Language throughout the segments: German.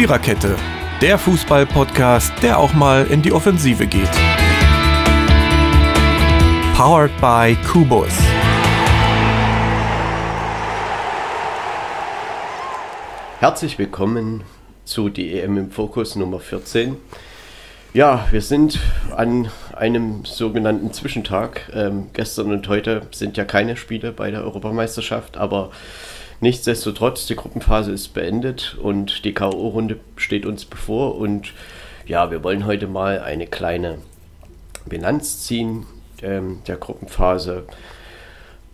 Viererkette, der Fußball-Podcast, der auch mal in die Offensive geht. Powered by Kubus. Herzlich willkommen zu die EM im Fokus Nummer 14. Ja, wir sind an einem sogenannten Zwischentag. Ähm, gestern und heute sind ja keine Spiele bei der Europameisterschaft, aber nichtsdestotrotz, die Gruppenphase ist beendet und die K.O.-Runde steht uns bevor. Und ja, wir wollen heute mal eine kleine Bilanz ziehen ähm, der Gruppenphase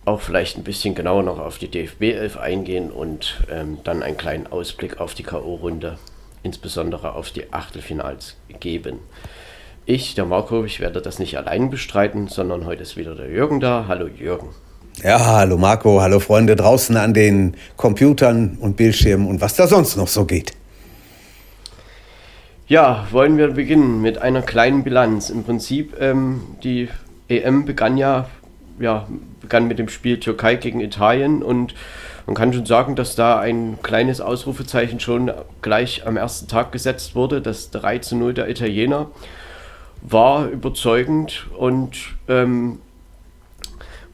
auch vielleicht ein bisschen genauer noch auf die DFB 11 eingehen und ähm, dann einen kleinen Ausblick auf die K.O.-Runde, insbesondere auf die Achtelfinals geben. Ich, der Marco, ich werde das nicht allein bestreiten, sondern heute ist wieder der Jürgen da. Hallo Jürgen. Ja, hallo Marco, hallo Freunde draußen an den Computern und Bildschirmen und was da sonst noch so geht. Ja, wollen wir beginnen mit einer kleinen Bilanz. Im Prinzip, ähm, die EM begann ja ja, begann mit dem Spiel Türkei gegen Italien und man kann schon sagen, dass da ein kleines Ausrufezeichen schon gleich am ersten Tag gesetzt wurde. Das 3 zu 0 der Italiener war überzeugend und ähm,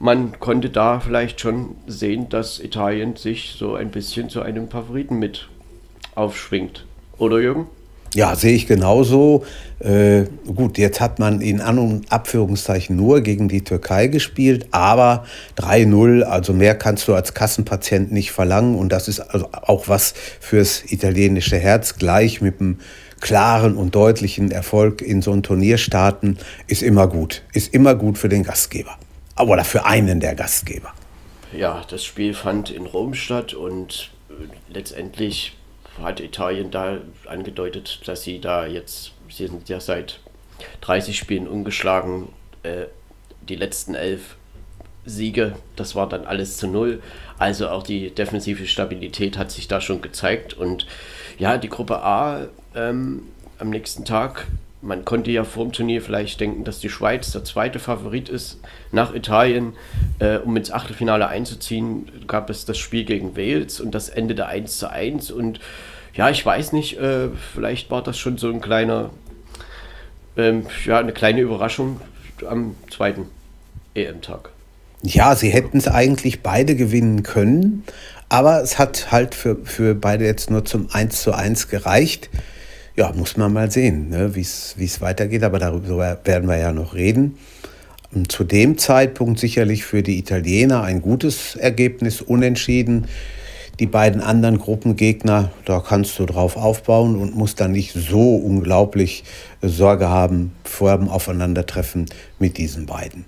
man konnte da vielleicht schon sehen, dass Italien sich so ein bisschen zu einem Favoriten mit aufschwingt. Oder Jürgen? Ja, sehe ich genauso. Äh, gut, jetzt hat man in An- und Abführungszeichen nur gegen die Türkei gespielt, aber 3-0, also mehr kannst du als Kassenpatient nicht verlangen und das ist also auch was fürs italienische Herz. Gleich mit einem klaren und deutlichen Erfolg in so ein Turnier starten, ist immer gut. Ist immer gut für den Gastgeber. Oder für einen der Gastgeber. Ja, das Spiel fand in Rom statt und letztendlich hat Italien da angedeutet, dass sie da jetzt, sie sind ja seit 30 Spielen ungeschlagen, äh, die letzten elf Siege, das war dann alles zu null. Also auch die defensive Stabilität hat sich da schon gezeigt. Und ja, die Gruppe A ähm, am nächsten Tag, man konnte ja vor dem Turnier vielleicht denken, dass die Schweiz der zweite Favorit ist nach Italien. Äh, um ins Achtelfinale einzuziehen, gab es das Spiel gegen Wales und das endete 1 zu 1. Und ja, ich weiß nicht, äh, vielleicht war das schon so ein kleiner, ähm, ja, eine kleine Überraschung am zweiten EM-Tag. Ja, sie hätten es eigentlich beide gewinnen können, aber es hat halt für, für beide jetzt nur zum 1 zu 1 gereicht. Ja, muss man mal sehen, ne, wie es weitergeht, aber darüber werden wir ja noch reden. Zu dem Zeitpunkt sicherlich für die Italiener ein gutes Ergebnis, unentschieden. Die beiden anderen Gruppengegner, da kannst du drauf aufbauen und musst dann nicht so unglaublich Sorge haben vor dem Aufeinandertreffen mit diesen beiden.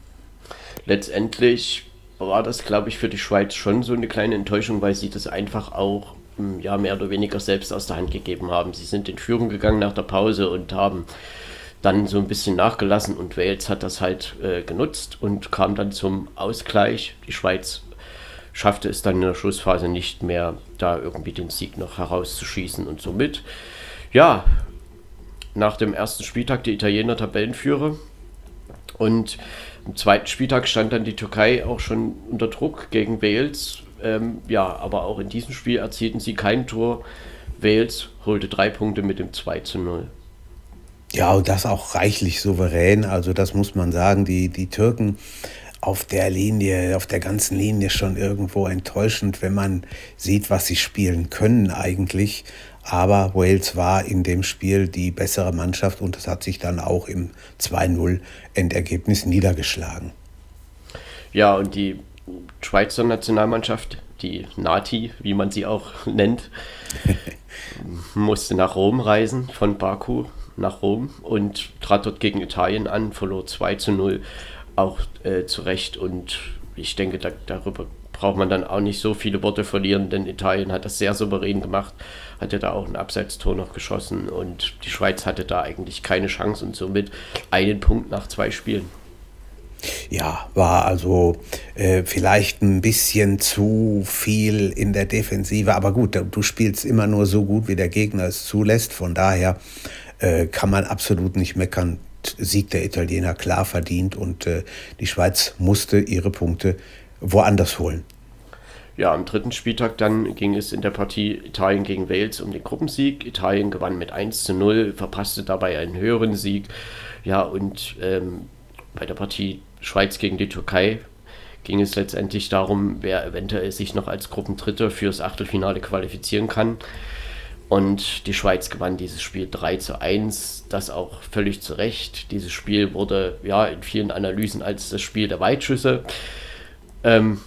Letztendlich war das, glaube ich, für die Schweiz schon so eine kleine Enttäuschung, weil sie das einfach auch ja, mehr oder weniger selbst aus der Hand gegeben haben. Sie sind in Führung gegangen nach der Pause und haben dann so ein bisschen nachgelassen und Wales hat das halt äh, genutzt und kam dann zum Ausgleich. Die Schweiz schaffte es dann in der Schlussphase nicht mehr, da irgendwie den Sieg noch herauszuschießen und somit, ja, nach dem ersten Spieltag die Italiener Tabellenführer und im zweiten Spieltag stand dann die Türkei auch schon unter Druck gegen Wales. Ähm, ja, aber auch in diesem Spiel erzielten sie kein Tor. Wales holte drei Punkte mit dem 2 zu 0. Ja, und das auch reichlich souverän. Also das muss man sagen. Die, die Türken auf der Linie, auf der ganzen Linie schon irgendwo enttäuschend, wenn man sieht, was sie spielen können eigentlich. Aber Wales war in dem Spiel die bessere Mannschaft und das hat sich dann auch im 2-0 Endergebnis niedergeschlagen. Ja, und die Schweizer Nationalmannschaft, die Nati, wie man sie auch nennt, musste nach Rom reisen, von Baku nach Rom und trat dort gegen Italien an, verlor 2 zu 0 auch äh, zu Recht. Und ich denke, da, darüber braucht man dann auch nicht so viele Worte verlieren, denn Italien hat das sehr souverän gemacht, hatte da auch ein Abseitstor noch geschossen und die Schweiz hatte da eigentlich keine Chance und somit einen Punkt nach zwei Spielen. Ja, war also äh, vielleicht ein bisschen zu viel in der Defensive, aber gut, du spielst immer nur so gut, wie der Gegner es zulässt. Von daher äh, kann man absolut nicht meckern. Sieg der Italiener klar verdient und äh, die Schweiz musste ihre Punkte woanders holen. Ja, am dritten Spieltag dann ging es in der Partie Italien gegen Wales um den Gruppensieg. Italien gewann mit 1 zu 0, verpasste dabei einen höheren Sieg. Ja, und ähm, bei der Partie Schweiz gegen die Türkei ging es letztendlich darum, wer eventuell sich noch als Gruppendritter fürs Achtelfinale qualifizieren kann. Und die Schweiz gewann dieses Spiel 3 zu 1, das auch völlig zu Recht. Dieses Spiel wurde ja in vielen Analysen als das Spiel der Weitschüsse ähm,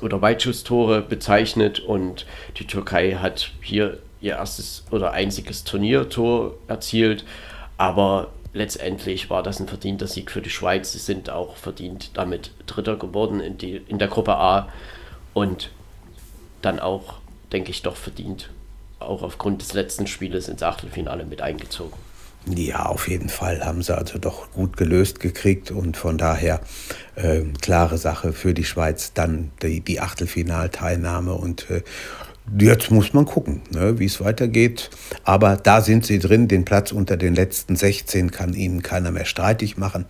oder Weitschusstore bezeichnet und die Türkei hat hier ihr erstes oder einziges Turniertor erzielt, aber letztendlich war das ein verdienter Sieg für die Schweiz. Sie sind auch verdient damit Dritter geworden in, die, in der Gruppe A und dann auch, denke ich, doch verdient, auch aufgrund des letzten Spieles ins Achtelfinale mit eingezogen. Ja, auf jeden Fall haben sie also doch gut gelöst gekriegt und von daher äh, klare Sache für die Schweiz dann die, die Achtelfinalteilnahme und äh, Jetzt muss man gucken, ne, wie es weitergeht. Aber da sind sie drin. Den Platz unter den letzten 16 kann ihnen keiner mehr streitig machen.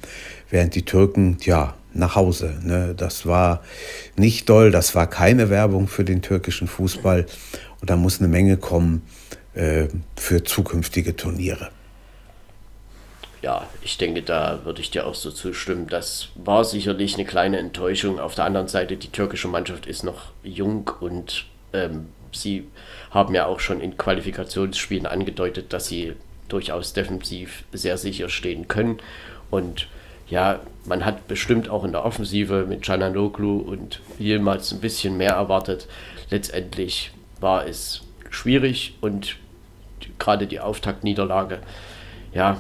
Während die Türken, ja, nach Hause. Ne, das war nicht doll. Das war keine Werbung für den türkischen Fußball. Und da muss eine Menge kommen äh, für zukünftige Turniere ja, ich denke, da würde ich dir auch so zustimmen. Das war sicherlich eine kleine Enttäuschung. Auf der anderen Seite, die türkische Mannschaft ist noch jung und ähm, sie haben ja auch schon in Qualifikationsspielen angedeutet, dass sie durchaus defensiv sehr sicher stehen können. Und ja, man hat bestimmt auch in der Offensive mit Cananoglu und Yilmaz ein bisschen mehr erwartet. Letztendlich war es schwierig und gerade die Auftaktniederlage, ja,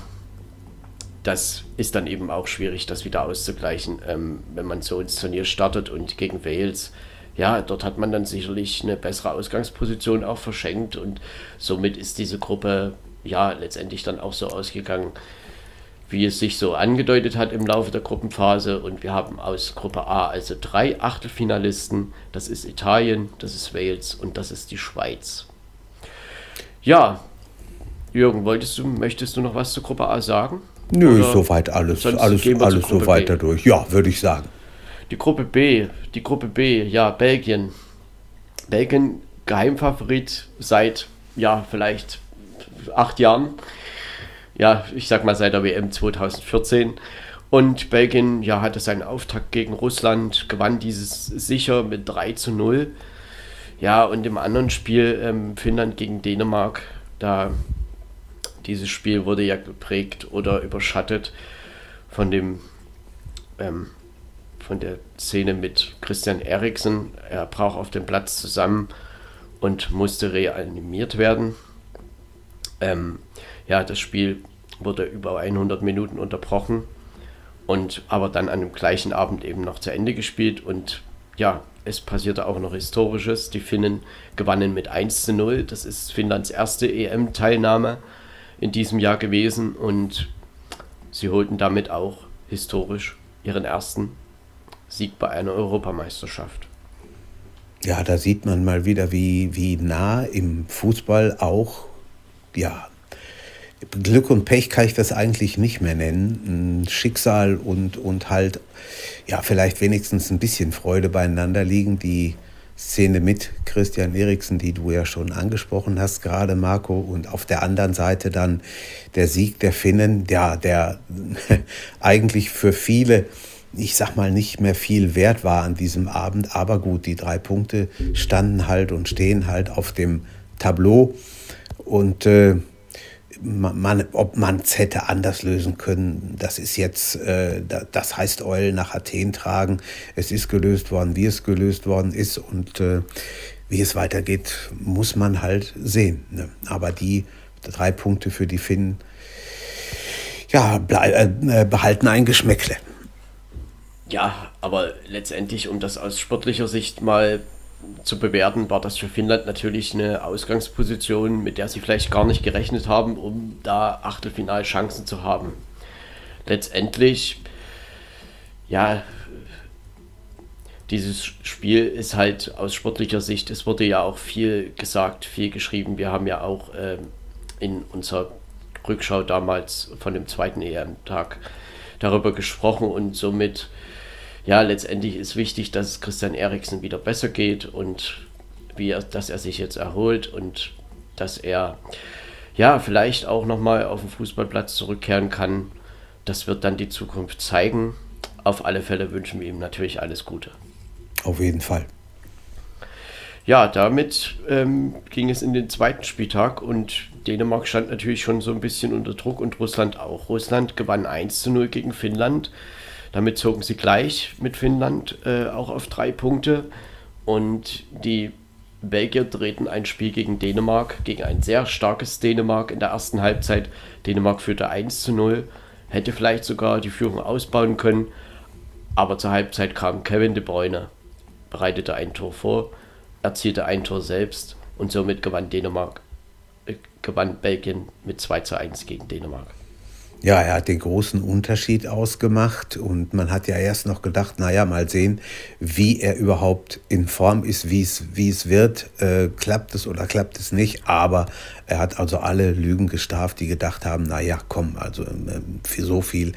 das ist dann eben auch schwierig, das wieder auszugleichen, ähm, wenn man so ins Turnier startet und gegen Wales ja, dort hat man dann sicherlich eine bessere Ausgangsposition auch verschenkt und somit ist diese Gruppe ja letztendlich dann auch so ausgegangen, wie es sich so angedeutet hat im Laufe der Gruppenphase. Und wir haben aus Gruppe A also drei Achtelfinalisten. Das ist Italien, das ist Wales und das ist die Schweiz. Ja, Jürgen, wolltest du, möchtest du noch was zur Gruppe A sagen? Nö, Oder soweit alles, alles, alles so weiter durch. Ja, würde ich sagen. Die Gruppe B, die Gruppe B, ja, Belgien. Belgien Geheimfavorit seit, ja, vielleicht acht Jahren. Ja, ich sag mal seit der WM 2014. Und Belgien, ja, hatte seinen Auftakt gegen Russland, gewann dieses sicher mit 3 zu 0. Ja, und im anderen Spiel ähm, Finnland gegen Dänemark, da dieses Spiel wurde ja geprägt oder überschattet von dem ähm, von der Szene mit Christian Eriksen. Er brach auf dem Platz zusammen und musste reanimiert werden. Ähm, ja, das Spiel wurde über 100 Minuten unterbrochen und aber dann an dem gleichen Abend eben noch zu Ende gespielt und ja, es passierte auch noch Historisches. Die Finnen gewannen mit 1 zu 0. Das ist Finnlands erste EM-Teilnahme in diesem Jahr gewesen und sie holten damit auch historisch ihren ersten Sieg bei einer Europameisterschaft. Ja, da sieht man mal wieder, wie, wie nah im Fußball auch, ja, Glück und Pech kann ich das eigentlich nicht mehr nennen. Schicksal und, und halt, ja, vielleicht wenigstens ein bisschen Freude beieinander liegen. Die Szene mit Christian Eriksen, die du ja schon angesprochen hast, gerade Marco, und auf der anderen Seite dann der Sieg der Finnen, ja, der eigentlich für viele ich sag mal, nicht mehr viel wert war an diesem Abend. Aber gut, die drei Punkte standen halt und stehen halt auf dem Tableau. Und äh, man, ob man es hätte anders lösen können, das ist jetzt, äh, das heißt Eulen nach Athen tragen. Es ist gelöst worden, wie es gelöst worden ist. Und äh, wie es weitergeht, muss man halt sehen. Ne? Aber die drei Punkte für die Finnen, ja, äh, behalten ein Geschmäckle. Ja, aber letztendlich, um das aus sportlicher Sicht mal zu bewerten, war das für Finnland natürlich eine Ausgangsposition, mit der sie vielleicht gar nicht gerechnet haben, um da Achtelfinalchancen zu haben. Letztendlich, ja, dieses Spiel ist halt aus sportlicher Sicht, es wurde ja auch viel gesagt, viel geschrieben. Wir haben ja auch äh, in unserer Rückschau damals von dem zweiten EM-Tag darüber gesprochen und somit ja, letztendlich ist wichtig, dass es Christian Eriksen wieder besser geht und wie er, dass er sich jetzt erholt und dass er ja vielleicht auch nochmal auf den Fußballplatz zurückkehren kann. Das wird dann die Zukunft zeigen. Auf alle Fälle wünschen wir ihm natürlich alles Gute. Auf jeden Fall. Ja, damit ähm, ging es in den zweiten Spieltag und Dänemark stand natürlich schon so ein bisschen unter Druck und Russland auch. Russland gewann 1 zu 0 gegen Finnland. Damit zogen sie gleich mit Finnland äh, auch auf drei Punkte. Und die Belgier drehten ein Spiel gegen Dänemark, gegen ein sehr starkes Dänemark in der ersten Halbzeit. Dänemark führte 1 zu 0, hätte vielleicht sogar die Führung ausbauen können. Aber zur Halbzeit kam Kevin de Bruyne, bereitete ein Tor vor, erzielte ein Tor selbst und somit gewann Dänemark, äh, gewann Belgien mit 2 zu 1 gegen Dänemark. Ja, er hat den großen Unterschied ausgemacht und man hat ja erst noch gedacht, naja, mal sehen, wie er überhaupt in Form ist, wie es, wie es wird, äh, klappt es oder klappt es nicht, aber er hat also alle Lügen gestraft, die gedacht haben, naja, komm, also äh, für so viel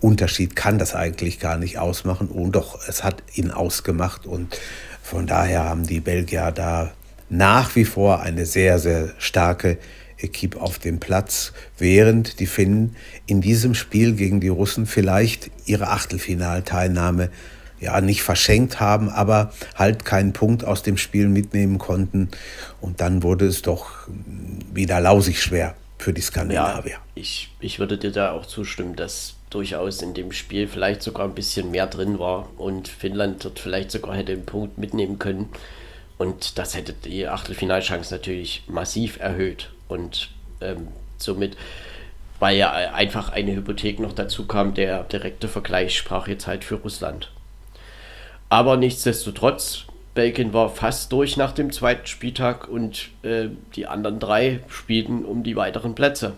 Unterschied kann das eigentlich gar nicht ausmachen. Und doch, es hat ihn ausgemacht und von daher haben die Belgier da nach wie vor eine sehr, sehr starke Equipe auf dem Platz, während die Finnen in diesem Spiel gegen die Russen vielleicht ihre Achtelfinalteilnahme ja nicht verschenkt haben, aber halt keinen Punkt aus dem Spiel mitnehmen konnten. Und dann wurde es doch wieder lausig schwer für die Skandinavier. Ja, ich, ich würde dir da auch zustimmen, dass durchaus in dem Spiel vielleicht sogar ein bisschen mehr drin war und Finnland dort vielleicht sogar hätte einen Punkt mitnehmen können. Und das hätte die Achtelfinalchance natürlich massiv erhöht. Und ähm, somit, weil ja einfach eine Hypothek noch dazu kam, der direkte Vergleich sprach jetzt halt für Russland. Aber nichtsdestotrotz, Belgien war fast durch nach dem zweiten Spieltag und äh, die anderen drei spielten um die weiteren Plätze.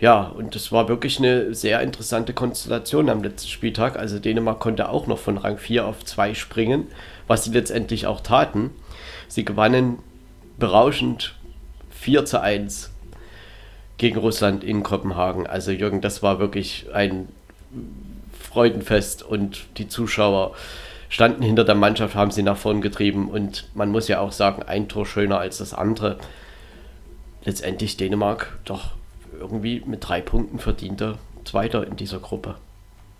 Ja, und es war wirklich eine sehr interessante Konstellation am letzten Spieltag. Also Dänemark konnte auch noch von Rang 4 auf 2 springen, was sie letztendlich auch taten. Sie gewannen berauschend 4 zu 1 gegen Russland in Kopenhagen. Also Jürgen, das war wirklich ein Freudenfest und die Zuschauer standen hinter der Mannschaft, haben sie nach vorn getrieben und man muss ja auch sagen, ein Tor schöner als das andere. Letztendlich Dänemark doch irgendwie mit drei Punkten verdienter Zweiter in dieser Gruppe.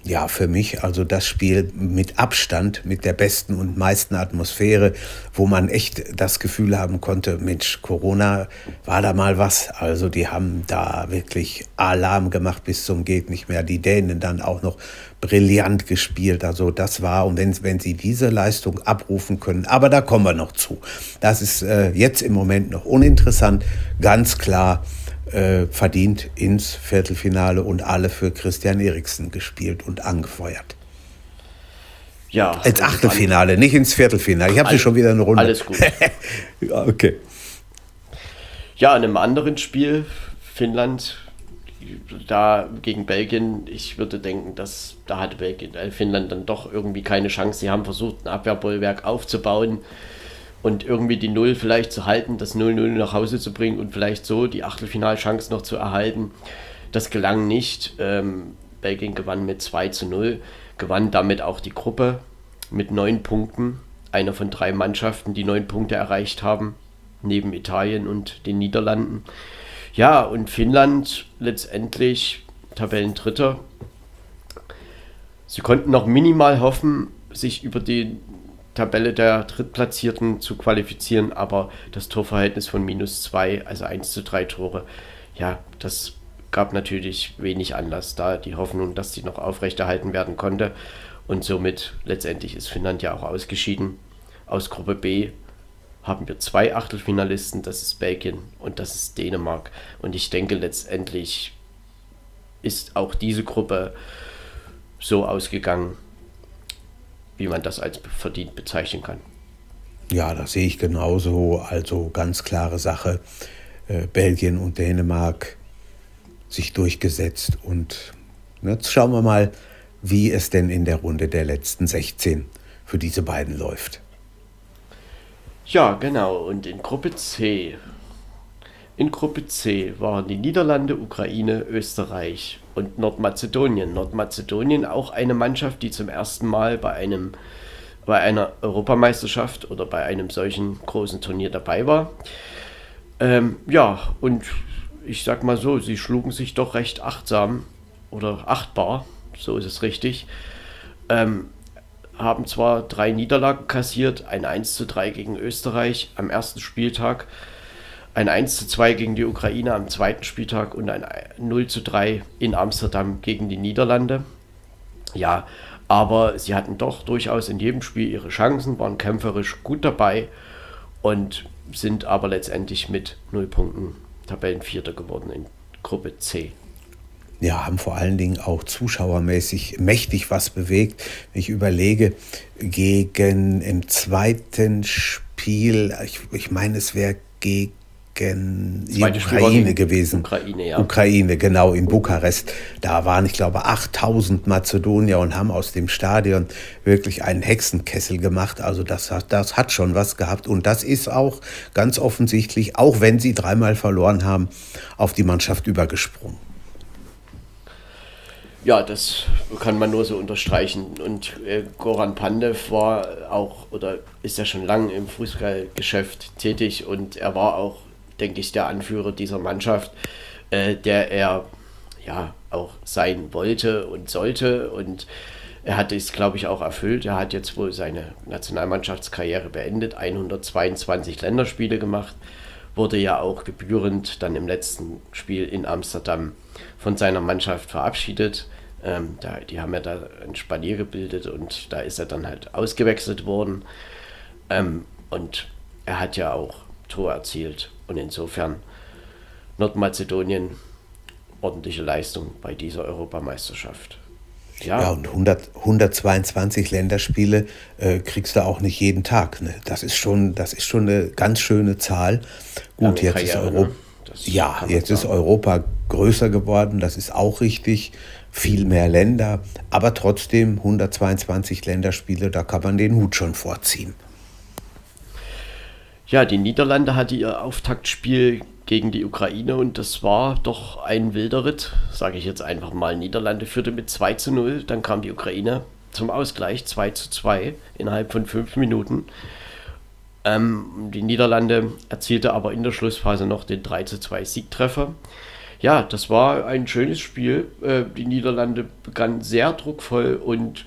Ja, für mich also das Spiel mit Abstand, mit der besten und meisten Atmosphäre, wo man echt das Gefühl haben konnte, Mensch, Corona war da mal was. Also die haben da wirklich Alarm gemacht bis zum geht nicht mehr. Die Dänen dann auch noch brillant gespielt. Also das war, und wenn, wenn sie diese Leistung abrufen können, aber da kommen wir noch zu. Das ist äh, jetzt im Moment noch uninteressant. Ganz klar, äh, verdient ins Viertelfinale und alle für Christian Eriksen gespielt und angefeuert. Ja. Ins Achtelfinale, nicht ins Viertelfinale. Ich habe sie schon wieder eine Runde. Alles gut. okay. Ja, in einem anderen Spiel, Finnland, da gegen Belgien, ich würde denken, dass da hatte Belgien, äh, Finnland dann doch irgendwie keine Chance. Sie haben versucht, ein Abwehrbollwerk aufzubauen und irgendwie die Null vielleicht zu halten, das 0-0 nach Hause zu bringen und vielleicht so die Achtelfinalchance noch zu erhalten. Das gelang nicht. Ähm, Belgien gewann mit 2 zu 0, gewann damit auch die Gruppe mit neun Punkten. Einer von drei Mannschaften, die neun Punkte erreicht haben, neben Italien und den Niederlanden. Ja, und Finnland letztendlich Tabellendritter. Sie konnten noch minimal hoffen, sich über den Tabelle der Drittplatzierten zu qualifizieren, aber das Torverhältnis von minus 2, also 1 zu 3 Tore, ja, das gab natürlich wenig Anlass da, die Hoffnung, dass die noch aufrechterhalten werden konnte. Und somit letztendlich ist Finnland ja auch ausgeschieden. Aus Gruppe B haben wir zwei Achtelfinalisten, das ist Belgien und das ist Dänemark. Und ich denke letztendlich ist auch diese Gruppe so ausgegangen, wie man das als verdient bezeichnen kann. Ja, das sehe ich genauso. Also ganz klare Sache. Äh, Belgien und Dänemark sich durchgesetzt. Und jetzt schauen wir mal, wie es denn in der Runde der letzten 16 für diese beiden läuft. Ja, genau. Und in Gruppe C in Gruppe C waren die Niederlande, Ukraine, Österreich und Nordmazedonien. Nordmazedonien auch eine Mannschaft, die zum ersten Mal bei einem bei einer Europameisterschaft oder bei einem solchen großen Turnier dabei war. Ähm, ja, und ich sag mal so, sie schlugen sich doch recht achtsam oder achtbar, so ist es richtig. Ähm, haben zwar drei Niederlagen kassiert, ein 1 zu 3 gegen Österreich am ersten Spieltag, ein 1 zu 2 gegen die Ukraine am zweiten Spieltag und ein 0 zu 3 in Amsterdam gegen die Niederlande. Ja, aber sie hatten doch durchaus in jedem Spiel ihre Chancen, waren kämpferisch gut dabei und sind aber letztendlich mit 0 Punkten Tabellenvierter geworden in Gruppe C ja, haben vor allen Dingen auch zuschauermäßig mächtig was bewegt. Ich überlege, gegen im zweiten Spiel, ich, ich meine, es wäre gegen die Ukraine gewesen. Ukraine, ja. Ukraine, genau, in Bukarest. Da waren, ich glaube, 8000 Mazedonier und haben aus dem Stadion wirklich einen Hexenkessel gemacht. Also das hat, das hat schon was gehabt. Und das ist auch ganz offensichtlich, auch wenn sie dreimal verloren haben, auf die Mannschaft übergesprungen. Ja, das kann man nur so unterstreichen. Und äh, Goran Pandev war auch oder ist ja schon lange im Fußballgeschäft tätig und er war auch, denke ich, der Anführer dieser Mannschaft, äh, der er ja auch sein wollte und sollte. Und er hat es, glaube ich, auch erfüllt. Er hat jetzt wohl seine Nationalmannschaftskarriere beendet, 122 Länderspiele gemacht, wurde ja auch gebührend dann im letzten Spiel in Amsterdam von seiner Mannschaft verabschiedet. Ähm, da, die haben ja da ein Spanier gebildet und da ist er dann halt ausgewechselt worden. Ähm, und er hat ja auch Tor erzielt. Und insofern Nordmazedonien ordentliche Leistung bei dieser Europameisterschaft. Ja, ja und 100, 122 Länderspiele äh, kriegst du auch nicht jeden Tag. Ne? Das, ist schon, das ist schon eine ganz schöne Zahl. Gut, jetzt Karriere, ist Europa. Ne? Ja, jetzt sagen. ist Europa größer geworden, das ist auch richtig viel mehr Länder, aber trotzdem 122 Länderspiele, da kann man den Hut schon vorziehen. Ja, die Niederlande hatte ihr Auftaktspiel gegen die Ukraine und das war doch ein wilder Ritt, sage ich jetzt einfach mal. Niederlande führte mit 2 zu 0, dann kam die Ukraine zum Ausgleich 2 zu 2 innerhalb von fünf Minuten. Ähm, die Niederlande erzielte aber in der Schlussphase noch den 3 zu 2 Siegtreffer ja, das war ein schönes Spiel. Äh, die Niederlande begann sehr druckvoll und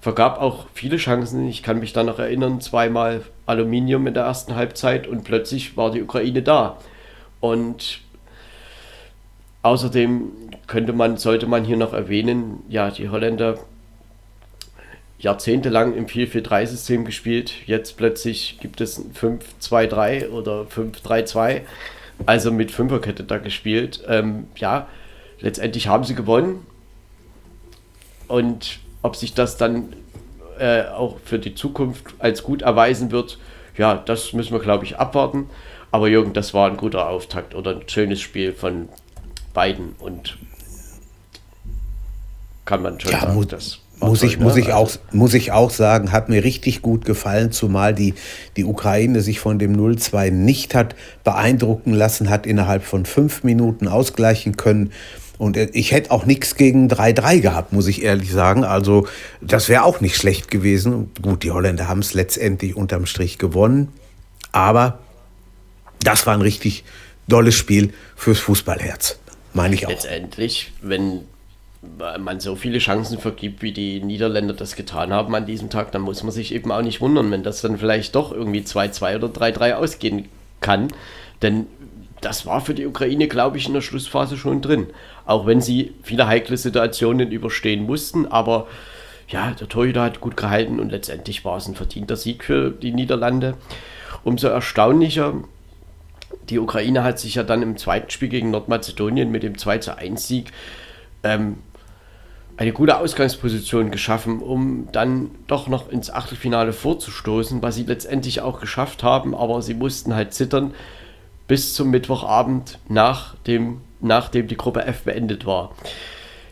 vergab auch viele Chancen. Ich kann mich da noch erinnern, zweimal Aluminium in der ersten Halbzeit und plötzlich war die Ukraine da. Und außerdem könnte man, sollte man hier noch erwähnen, ja, die Holländer jahrzehntelang im 4-4-3-System gespielt. Jetzt plötzlich gibt es ein 5-2-3 oder 5-3-2 also mit Fünferkette da gespielt. Ähm, ja, letztendlich haben sie gewonnen. Und ob sich das dann äh, auch für die Zukunft als gut erweisen wird, ja, das müssen wir, glaube ich, abwarten. Aber Jürgen, das war ein guter Auftakt oder ein schönes Spiel von beiden und kann man schon ja, sagen, das muss ich, muss, ich auch, muss ich auch sagen, hat mir richtig gut gefallen, zumal die, die Ukraine sich von dem 0-2 nicht hat beeindrucken lassen, hat innerhalb von fünf Minuten ausgleichen können. Und ich hätte auch nichts gegen 3-3 gehabt, muss ich ehrlich sagen. Also das wäre auch nicht schlecht gewesen. Gut, die Holländer haben es letztendlich unterm Strich gewonnen. Aber das war ein richtig dolles Spiel fürs Fußballherz. Meine ich auch. Letztendlich, wenn man so viele Chancen vergibt, wie die Niederländer das getan haben an diesem Tag, dann muss man sich eben auch nicht wundern, wenn das dann vielleicht doch irgendwie 2-2 oder 3-3 ausgehen kann. Denn das war für die Ukraine, glaube ich, in der Schlussphase schon drin. Auch wenn sie viele heikle Situationen überstehen mussten, aber ja, der Torhüter hat gut gehalten und letztendlich war es ein verdienter Sieg für die Niederlande. Umso erstaunlicher, die Ukraine hat sich ja dann im zweiten Spiel gegen Nordmazedonien mit dem 2 1 Sieg ähm, eine gute Ausgangsposition geschaffen, um dann doch noch ins Achtelfinale vorzustoßen, was sie letztendlich auch geschafft haben, aber sie mussten halt zittern bis zum Mittwochabend, nach dem, nachdem die Gruppe F beendet war.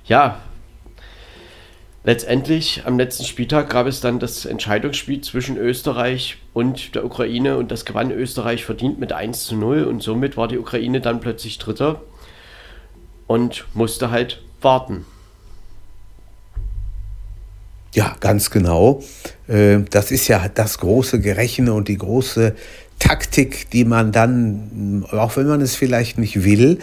Ja, Letztendlich am letzten Spieltag gab es dann das Entscheidungsspiel zwischen Österreich und der Ukraine und das gewann Österreich verdient mit 1 zu 0 und somit war die Ukraine dann plötzlich Dritter und musste halt warten. Ja, ganz genau. Äh, das ist ja das große Gerechne und die große Taktik, die man dann, auch wenn man es vielleicht nicht will,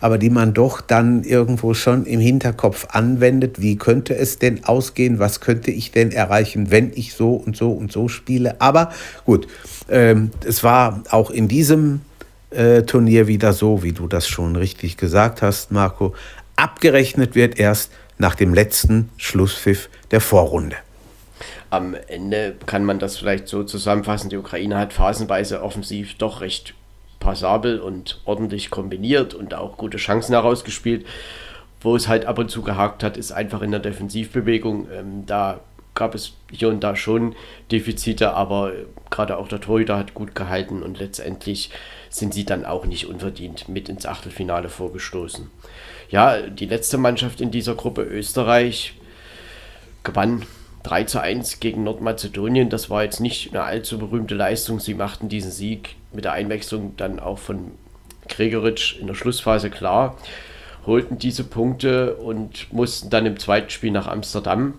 aber die man doch dann irgendwo schon im Hinterkopf anwendet. Wie könnte es denn ausgehen? Was könnte ich denn erreichen, wenn ich so und so und so spiele? Aber gut, ähm, es war auch in diesem äh, Turnier wieder so, wie du das schon richtig gesagt hast, Marco. Abgerechnet wird erst nach dem letzten Schlusspfiff der Vorrunde am Ende kann man das vielleicht so zusammenfassen, die Ukraine hat phasenweise offensiv doch recht passabel und ordentlich kombiniert und auch gute Chancen herausgespielt. Wo es halt ab und zu gehakt hat, ist einfach in der Defensivbewegung. Ähm, da gab es hier und da schon Defizite, aber gerade auch der Torhüter hat gut gehalten und letztendlich sind sie dann auch nicht unverdient mit ins Achtelfinale vorgestoßen. Ja, die letzte Mannschaft in dieser Gruppe Österreich gewann 3 zu 1 gegen Nordmazedonien, das war jetzt nicht eine allzu berühmte Leistung. Sie machten diesen Sieg mit der Einwechslung dann auch von Gregoritsch in der Schlussphase klar, holten diese Punkte und mussten dann im zweiten Spiel nach Amsterdam.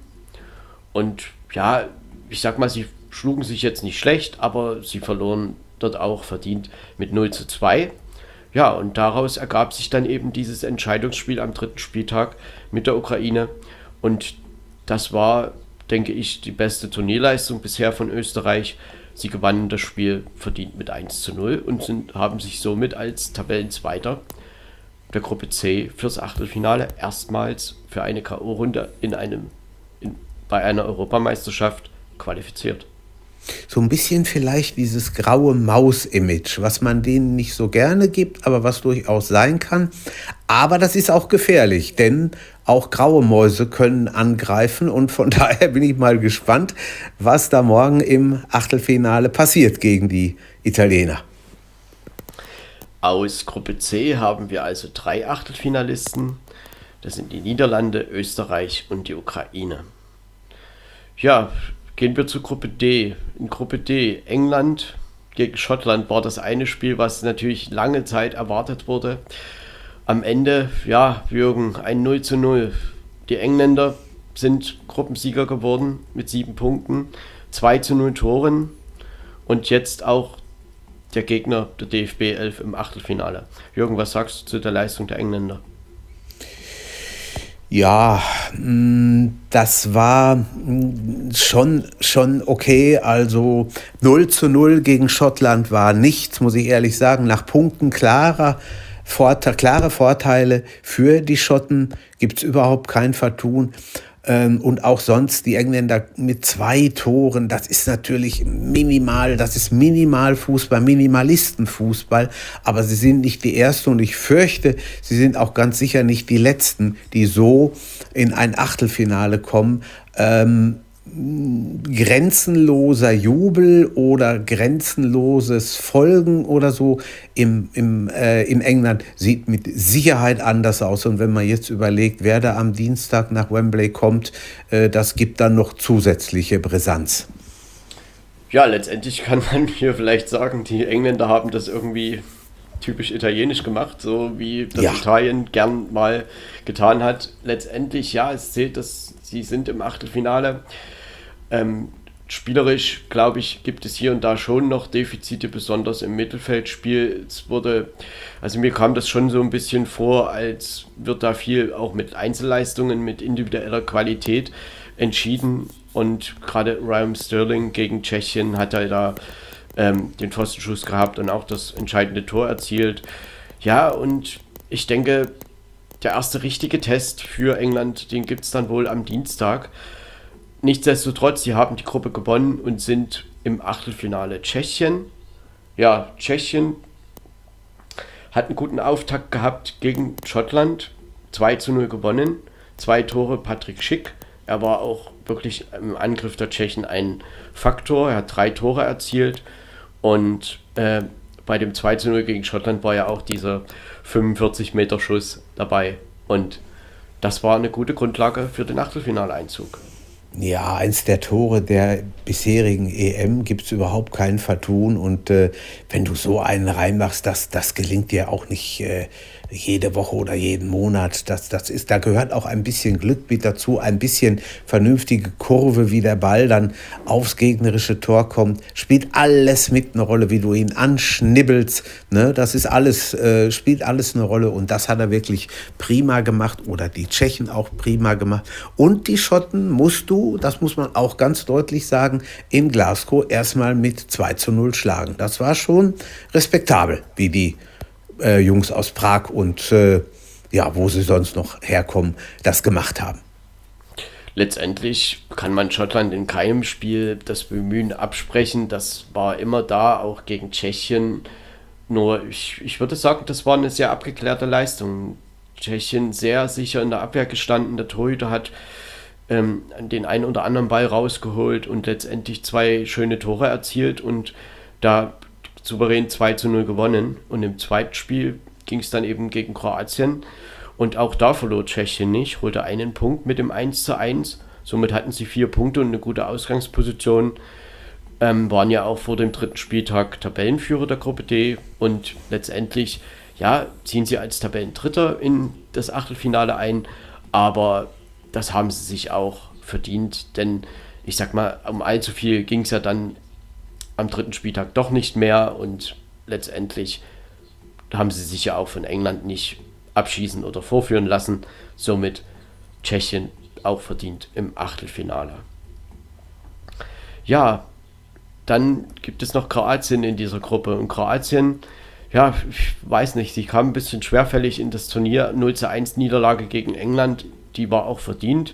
Und ja, ich sag mal, sie schlugen sich jetzt nicht schlecht, aber sie verloren dort auch verdient mit 0 zu 2. Ja, und daraus ergab sich dann eben dieses Entscheidungsspiel am dritten Spieltag mit der Ukraine. Und das war denke ich, die beste Turnierleistung bisher von Österreich. Sie gewannen das Spiel verdient mit 1 zu 0 und sind, haben sich somit als Tabellenzweiter der Gruppe C fürs Achtelfinale erstmals für eine K.O.-Runde in einem, in, bei einer Europameisterschaft qualifiziert. So ein bisschen vielleicht dieses graue Maus-Image, was man denen nicht so gerne gibt, aber was durchaus sein kann. Aber das ist auch gefährlich, denn auch graue Mäuse können angreifen und von daher bin ich mal gespannt, was da morgen im Achtelfinale passiert gegen die Italiener. Aus Gruppe C haben wir also drei Achtelfinalisten. Das sind die Niederlande, Österreich und die Ukraine. Ja, gehen wir zur Gruppe D. In Gruppe D England gegen Schottland war das eine Spiel, was natürlich lange Zeit erwartet wurde am Ende, ja, Jürgen, ein 0 zu 0. Die Engländer sind Gruppensieger geworden mit sieben Punkten, 2 zu 0 Toren und jetzt auch der Gegner der DFB 11 im Achtelfinale. Jürgen, was sagst du zu der Leistung der Engländer? Ja, mm, das war mm, schon, schon okay. Also 0 zu 0 gegen Schottland war nichts, muss ich ehrlich sagen. Nach Punkten klarer Vorteil, klare Vorteile für die Schotten, gibt es überhaupt kein Vertun. Ähm, und auch sonst die Engländer mit zwei Toren, das ist natürlich minimal, das ist Minimalfußball, Minimalistenfußball, aber sie sind nicht die Ersten und ich fürchte, sie sind auch ganz sicher nicht die Letzten, die so in ein Achtelfinale kommen. Ähm, grenzenloser Jubel oder grenzenloses Folgen oder so im, im, äh, in England sieht mit Sicherheit anders aus. Und wenn man jetzt überlegt, wer da am Dienstag nach Wembley kommt, äh, das gibt dann noch zusätzliche Brisanz. Ja, letztendlich kann man hier vielleicht sagen, die Engländer haben das irgendwie typisch italienisch gemacht, so wie das ja. Italien gern mal getan hat. Letztendlich, ja, es zählt, dass sie sind im Achtelfinale. Ähm, spielerisch, glaube ich, gibt es hier und da schon noch Defizite, besonders im Mittelfeldspiel. Es wurde, also mir kam das schon so ein bisschen vor, als wird da viel auch mit Einzelleistungen, mit individueller Qualität entschieden. Und gerade Ryan Sterling gegen Tschechien hat er da ähm, den Pfostenschuss gehabt und auch das entscheidende Tor erzielt. Ja, und ich denke, der erste richtige Test für England, den gibt es dann wohl am Dienstag. Nichtsdestotrotz, sie haben die Gruppe gewonnen und sind im Achtelfinale. Tschechien, ja, Tschechien hat einen guten Auftakt gehabt gegen Schottland, 2 zu 0 gewonnen, zwei Tore Patrick Schick. Er war auch wirklich im Angriff der Tschechen ein Faktor. Er hat drei Tore erzielt und äh, bei dem 2 zu 0 gegen Schottland war ja auch dieser 45 Meter Schuss dabei. Und das war eine gute Grundlage für den Achtelfinaleinzug. Ja, eins der Tore der bisherigen EM gibt es überhaupt kein Vertun. Und äh, wenn du so einen reinmachst, das, das gelingt dir auch nicht äh, jede Woche oder jeden Monat. Das, das ist, da gehört auch ein bisschen Glück mit dazu, ein bisschen vernünftige Kurve, wie der Ball dann aufs gegnerische Tor kommt. Spielt alles mit eine Rolle, wie du ihn anschnibbelst. Ne? Das ist alles, äh, spielt alles eine Rolle. Und das hat er wirklich prima gemacht. Oder die Tschechen auch prima gemacht. Und die Schotten musst du, das muss man auch ganz deutlich sagen, in Glasgow erstmal mit 2 zu 0 schlagen. Das war schon respektabel, wie die äh, Jungs aus Prag und äh, ja, wo sie sonst noch herkommen, das gemacht haben. Letztendlich kann man Schottland in keinem Spiel das Bemühen absprechen. Das war immer da, auch gegen Tschechien. Nur ich, ich würde sagen, das war eine sehr abgeklärte Leistung. Tschechien sehr sicher in der Abwehr gestanden. Der Torhüter hat ähm, den einen oder anderen Ball rausgeholt und letztendlich zwei schöne Tore erzielt. Und da souverän 2 zu 0 gewonnen. Und im zweiten Spiel ging es dann eben gegen Kroatien. Und auch da verlor Tschechien nicht, holte einen Punkt mit dem 1 zu 1. Somit hatten sie vier Punkte und eine gute Ausgangsposition. Ähm, waren ja auch vor dem dritten Spieltag Tabellenführer der Gruppe D und letztendlich ja, ziehen sie als Tabellendritter in das Achtelfinale ein, aber das haben sie sich auch verdient, denn ich sag mal, um allzu viel ging es ja dann am dritten Spieltag doch nicht mehr und letztendlich haben sie sich ja auch von England nicht abschießen oder vorführen lassen. Somit Tschechien auch verdient im Achtelfinale. Ja, dann gibt es noch Kroatien in dieser Gruppe. Und Kroatien, ja, ich weiß nicht, sie kam ein bisschen schwerfällig in das Turnier. 0 zu 1 Niederlage gegen England, die war auch verdient.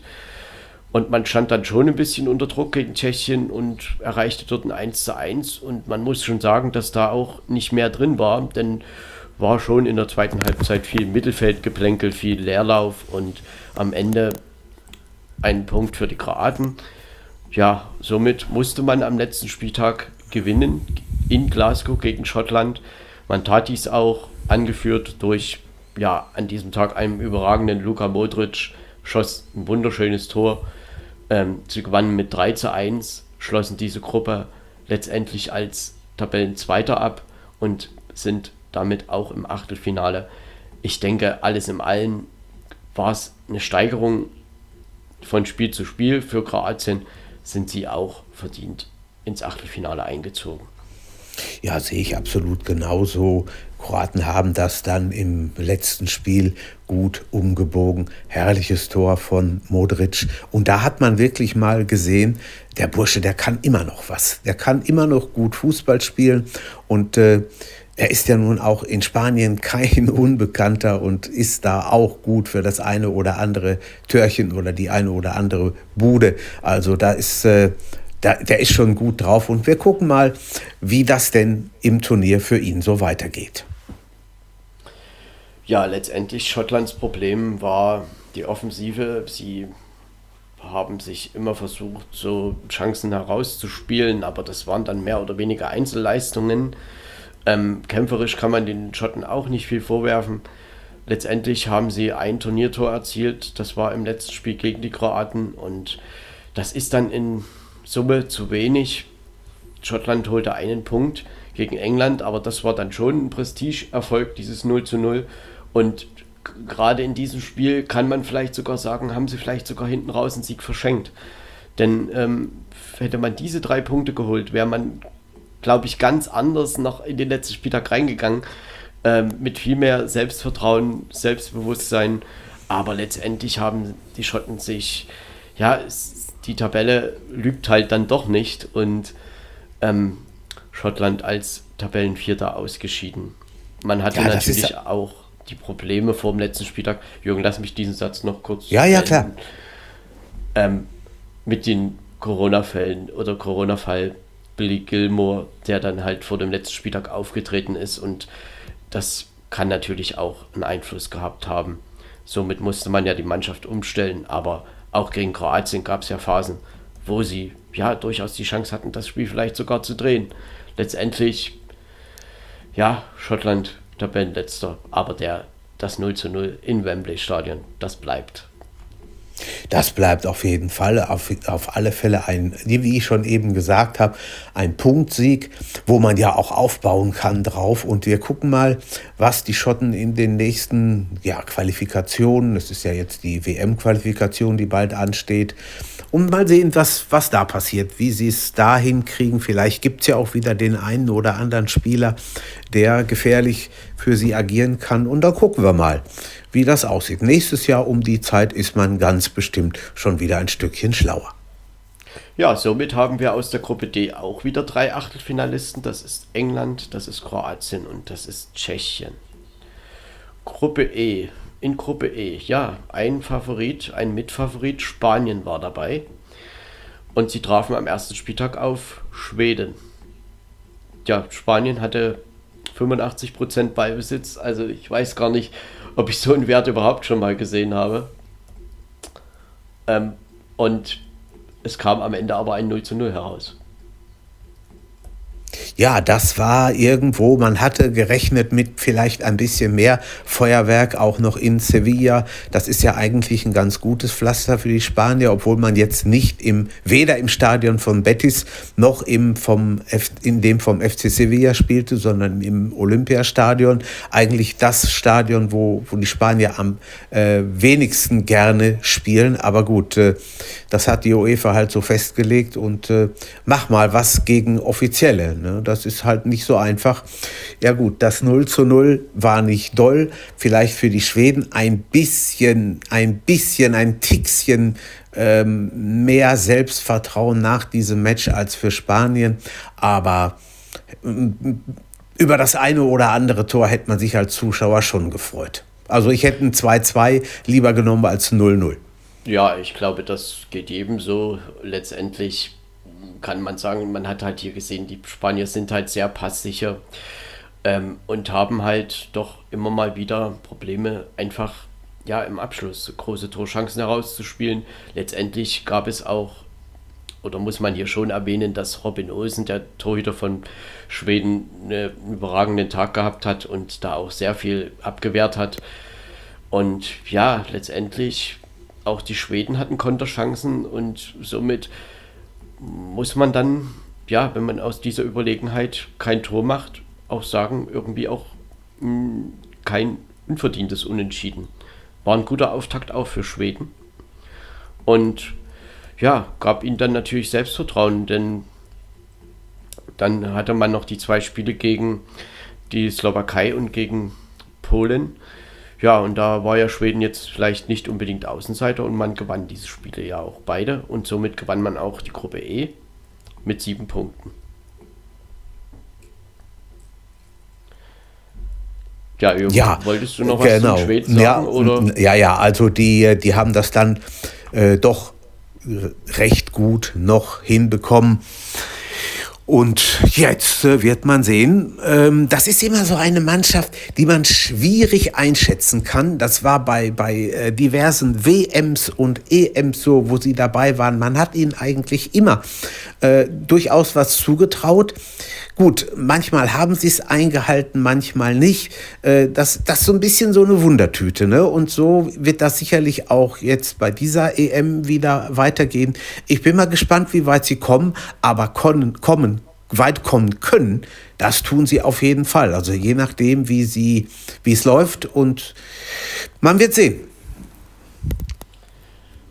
Und man stand dann schon ein bisschen unter Druck gegen Tschechien und erreichte dort ein 1 zu 1. Und man muss schon sagen, dass da auch nicht mehr drin war, denn war schon in der zweiten Halbzeit viel Mittelfeldgeplänkel, viel Leerlauf und am Ende ein Punkt für die Kroaten. Ja, somit musste man am letzten Spieltag gewinnen in Glasgow gegen Schottland. Man tat dies auch, angeführt durch, ja, an diesem Tag einen überragenden Luka Modric, schoss ein wunderschönes Tor ähm, sie gewannen mit 3 zu 1, schlossen diese Gruppe letztendlich als Tabellenzweiter ab und sind damit auch im Achtelfinale. Ich denke, alles im Allen war es eine Steigerung von Spiel zu Spiel. Für Kroatien sind sie auch verdient ins Achtelfinale eingezogen. Ja, sehe ich absolut genauso. Kroaten haben das dann im letzten Spiel gut umgebogen. Herrliches Tor von Modric. Und da hat man wirklich mal gesehen, der Bursche, der kann immer noch was. Der kann immer noch gut Fußball spielen. Und äh, er ist ja nun auch in Spanien kein Unbekannter und ist da auch gut für das eine oder andere Törchen oder die eine oder andere Bude. Also da ist äh, der, der ist schon gut drauf und wir gucken mal, wie das denn im Turnier für ihn so weitergeht. Ja, letztendlich Schottlands Problem war die Offensive. Sie haben sich immer versucht, so Chancen herauszuspielen, aber das waren dann mehr oder weniger Einzelleistungen. Ähm, kämpferisch kann man den Schotten auch nicht viel vorwerfen. Letztendlich haben sie ein Turniertor erzielt, das war im letzten Spiel gegen die Kroaten und das ist dann in Summe zu wenig. Schottland holte einen Punkt gegen England, aber das war dann schon ein Prestigeerfolg, dieses 0 zu 0. Und gerade in diesem Spiel kann man vielleicht sogar sagen, haben sie vielleicht sogar hinten raus einen Sieg verschenkt. Denn ähm, hätte man diese drei Punkte geholt, wäre man, glaube ich, ganz anders noch in den letzten Spieltag reingegangen. Ähm, mit viel mehr Selbstvertrauen, Selbstbewusstsein. Aber letztendlich haben die Schotten sich, ja, die Tabelle lügt halt dann doch nicht und ähm, Schottland als Tabellenvierter ausgeschieden. Man hatte ja, natürlich auch die Probleme vor dem letzten Spieltag. Jürgen, lass mich diesen Satz noch kurz. Ja, ja, klar. Ähm, mit den Corona-Fällen oder Corona-Fall Billy Gilmore, der dann halt vor dem letzten Spieltag aufgetreten ist und das kann natürlich auch einen Einfluss gehabt haben. Somit musste man ja die Mannschaft umstellen, aber auch gegen Kroatien gab es ja Phasen, wo sie ja durchaus die Chance hatten, das Spiel vielleicht sogar zu drehen. Letztendlich, ja, Schottland Tabellenletzter, aber der, das 0 zu 0 in Wembley Stadion, das bleibt das bleibt auf jeden Fall, auf, auf alle Fälle ein, wie ich schon eben gesagt habe, ein Punktsieg, wo man ja auch aufbauen kann drauf. Und wir gucken mal, was die Schotten in den nächsten ja, Qualifikationen, das ist ja jetzt die WM-Qualifikation, die bald ansteht, und mal sehen, was, was da passiert, wie sie es da hinkriegen. Vielleicht gibt es ja auch wieder den einen oder anderen Spieler, der gefährlich für sie agieren kann. Und dann gucken wir mal, wie das aussieht. Nächstes Jahr um die Zeit ist man ganz bestimmt schon wieder ein Stückchen schlauer. Ja, somit haben wir aus der Gruppe D auch wieder drei Achtelfinalisten. Das ist England, das ist Kroatien und das ist Tschechien. Gruppe E in Gruppe E. Ja, ein Favorit, ein Mitfavorit, Spanien war dabei. Und sie trafen am ersten Spieltag auf Schweden. Ja, Spanien hatte 85% Ballbesitz. Also ich weiß gar nicht, ob ich so einen Wert überhaupt schon mal gesehen habe. Ähm, und es kam am Ende aber ein 0 zu 0 heraus. Ja, das war irgendwo, man hatte gerechnet mit vielleicht ein bisschen mehr Feuerwerk auch noch in Sevilla. Das ist ja eigentlich ein ganz gutes Pflaster für die Spanier, obwohl man jetzt nicht im, weder im Stadion von Betis noch im vom in dem vom FC Sevilla spielte, sondern im Olympiastadion. Eigentlich das Stadion, wo, wo die Spanier am äh, wenigsten gerne spielen. Aber gut, äh, das hat die UEFA halt so festgelegt und äh, mach mal was gegen Offizielle. Ne? Das ist halt nicht so einfach. Ja gut, das 0 zu 0 war nicht doll. Vielleicht für die Schweden ein bisschen, ein bisschen, ein Tickchen ähm, mehr Selbstvertrauen nach diesem Match als für Spanien. Aber ähm, über das eine oder andere Tor hätte man sich als Zuschauer schon gefreut. Also ich hätte ein 2-2 lieber genommen als 0-0. Ja, ich glaube, das geht jedem so. Letztendlich kann man sagen, man hat halt hier gesehen, die Spanier sind halt sehr passsicher ähm, und haben halt doch immer mal wieder Probleme, einfach ja im Abschluss große Torchancen herauszuspielen. Letztendlich gab es auch, oder muss man hier schon erwähnen, dass Robin Olsen, der Torhüter von Schweden, einen überragenden Tag gehabt hat und da auch sehr viel abgewehrt hat. Und ja, letztendlich auch die Schweden hatten Konterchancen und somit muss man dann, ja, wenn man aus dieser Überlegenheit kein Tor macht, auch sagen, irgendwie auch mh, hm, kein unverdientes Unentschieden. War ein guter Auftakt auch für Schweden. Und ja, gab ihnen dann natürlich Selbstvertrauen, denn dann hatte man noch die zwei Spiele gegen die Slowakei und gegen Polen. Ja, und da war ja Schweden jetzt vielleicht nicht unbedingt Außenseiter und man gewann diese Spiele ja auch beide und somit gewann man auch die Gruppe E mit sieben Punkten. Ja, ja wolltest du noch was genau. zu Schweden sagen? Ja, oder? ja, ja, also die, die haben das dann äh, doch recht gut noch hinbekommen. Und jetzt äh, wird man sehen, ähm, das ist immer so eine Mannschaft, die man schwierig einschätzen kann. Das war bei, bei äh, diversen WMs und EMs so, wo sie dabei waren. Man hat ihnen eigentlich immer äh, durchaus was zugetraut. Gut, manchmal haben sie es eingehalten, manchmal nicht. Das, das ist so ein bisschen so eine Wundertüte. Ne? Und so wird das sicherlich auch jetzt bei dieser EM wieder weitergehen. Ich bin mal gespannt, wie weit sie kommen, aber kommen weit kommen können, das tun sie auf jeden Fall. Also je nachdem, wie sie, wie es läuft und man wird sehen.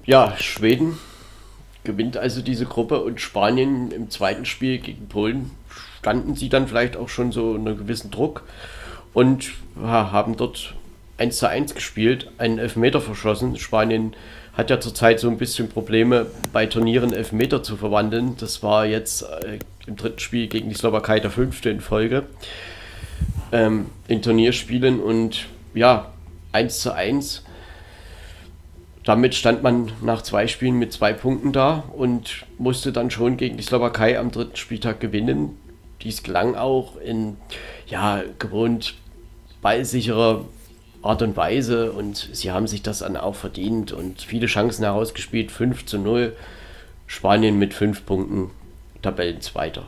Ja, Schweden gewinnt also diese Gruppe und Spanien im zweiten Spiel gegen Polen standen sie dann vielleicht auch schon so unter gewissen Druck und haben dort 1 zu 1 gespielt, einen Elfmeter verschossen. Spanien hat ja zurzeit so ein bisschen Probleme bei Turnieren Elfmeter zu verwandeln. Das war jetzt äh, im dritten Spiel gegen die Slowakei der fünfte in Folge ähm, in Turnierspielen und ja, 1 zu 1. Damit stand man nach zwei Spielen mit zwei Punkten da und musste dann schon gegen die Slowakei am dritten Spieltag gewinnen. Dies gelang auch in ja, gewohnt ballsicherer Art und Weise und sie haben sich das dann auch verdient und viele Chancen herausgespielt. 5 zu 0. Spanien mit 5 Punkten Tabellenzweiter.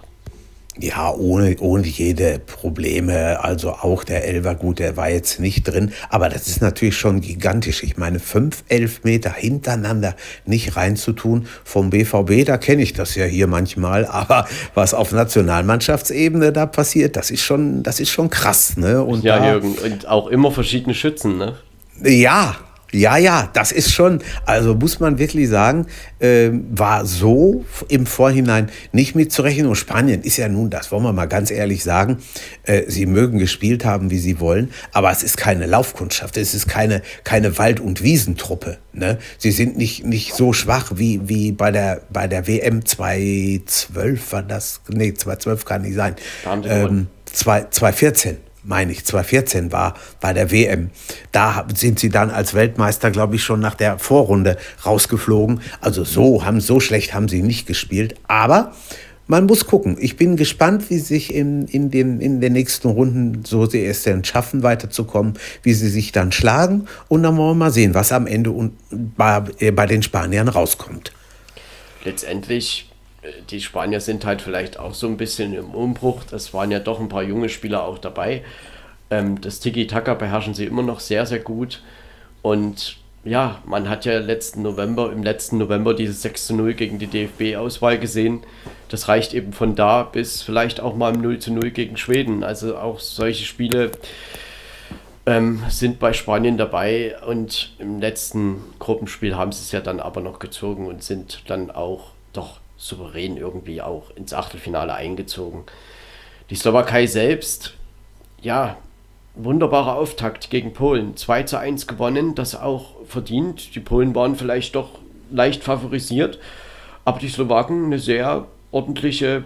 Ja, ohne, ohne jede Probleme. Also auch der Elfer, gut, der war jetzt nicht drin. Aber das ist natürlich schon gigantisch. Ich meine, fünf Elfmeter hintereinander nicht reinzutun vom BVB, da kenne ich das ja hier manchmal. Aber was auf Nationalmannschaftsebene da passiert, das ist schon, das ist schon krass. Ne? Und ja, da, Jürgen, und auch immer verschiedene Schützen, ne? Ja, ja, ja, das ist schon, also muss man wirklich sagen, äh, war so im Vorhinein nicht mitzurechnen. Und Spanien ist ja nun, das wollen wir mal ganz ehrlich sagen, äh, sie mögen gespielt haben, wie sie wollen, aber es ist keine Laufkundschaft, es ist keine, keine Wald- und Wiesentruppe. Ne? Sie sind nicht, nicht so schwach wie, wie bei, der, bei der WM 2012 war das, nee, 2012 kann nicht sein, ähm, 2014 meine ich, 2014 war, bei der WM. Da sind sie dann als Weltmeister, glaube ich, schon nach der Vorrunde rausgeflogen. Also so haben, so schlecht haben sie nicht gespielt. Aber man muss gucken. Ich bin gespannt, wie sich in, in, den, in den nächsten Runden, so sie es denn schaffen, weiterzukommen, wie sie sich dann schlagen. Und dann wollen wir mal sehen, was am Ende bei, bei den Spaniern rauskommt. Letztendlich die Spanier sind halt vielleicht auch so ein bisschen im Umbruch. Das waren ja doch ein paar junge Spieler auch dabei. Ähm, das Tiki-Taka beherrschen sie immer noch sehr, sehr gut. Und ja, man hat ja letzten November, im letzten November dieses 6 zu 0 gegen die DFB-Auswahl gesehen. Das reicht eben von da bis vielleicht auch mal im 0 zu 0 gegen Schweden. Also auch solche Spiele ähm, sind bei Spanien dabei und im letzten Gruppenspiel haben sie es ja dann aber noch gezogen und sind dann auch doch souverän irgendwie auch ins Achtelfinale eingezogen. Die Slowakei selbst, ja, wunderbarer Auftakt gegen Polen. 2 zu 1 gewonnen, das auch verdient. Die Polen waren vielleicht doch leicht favorisiert, aber die Slowaken eine sehr ordentliche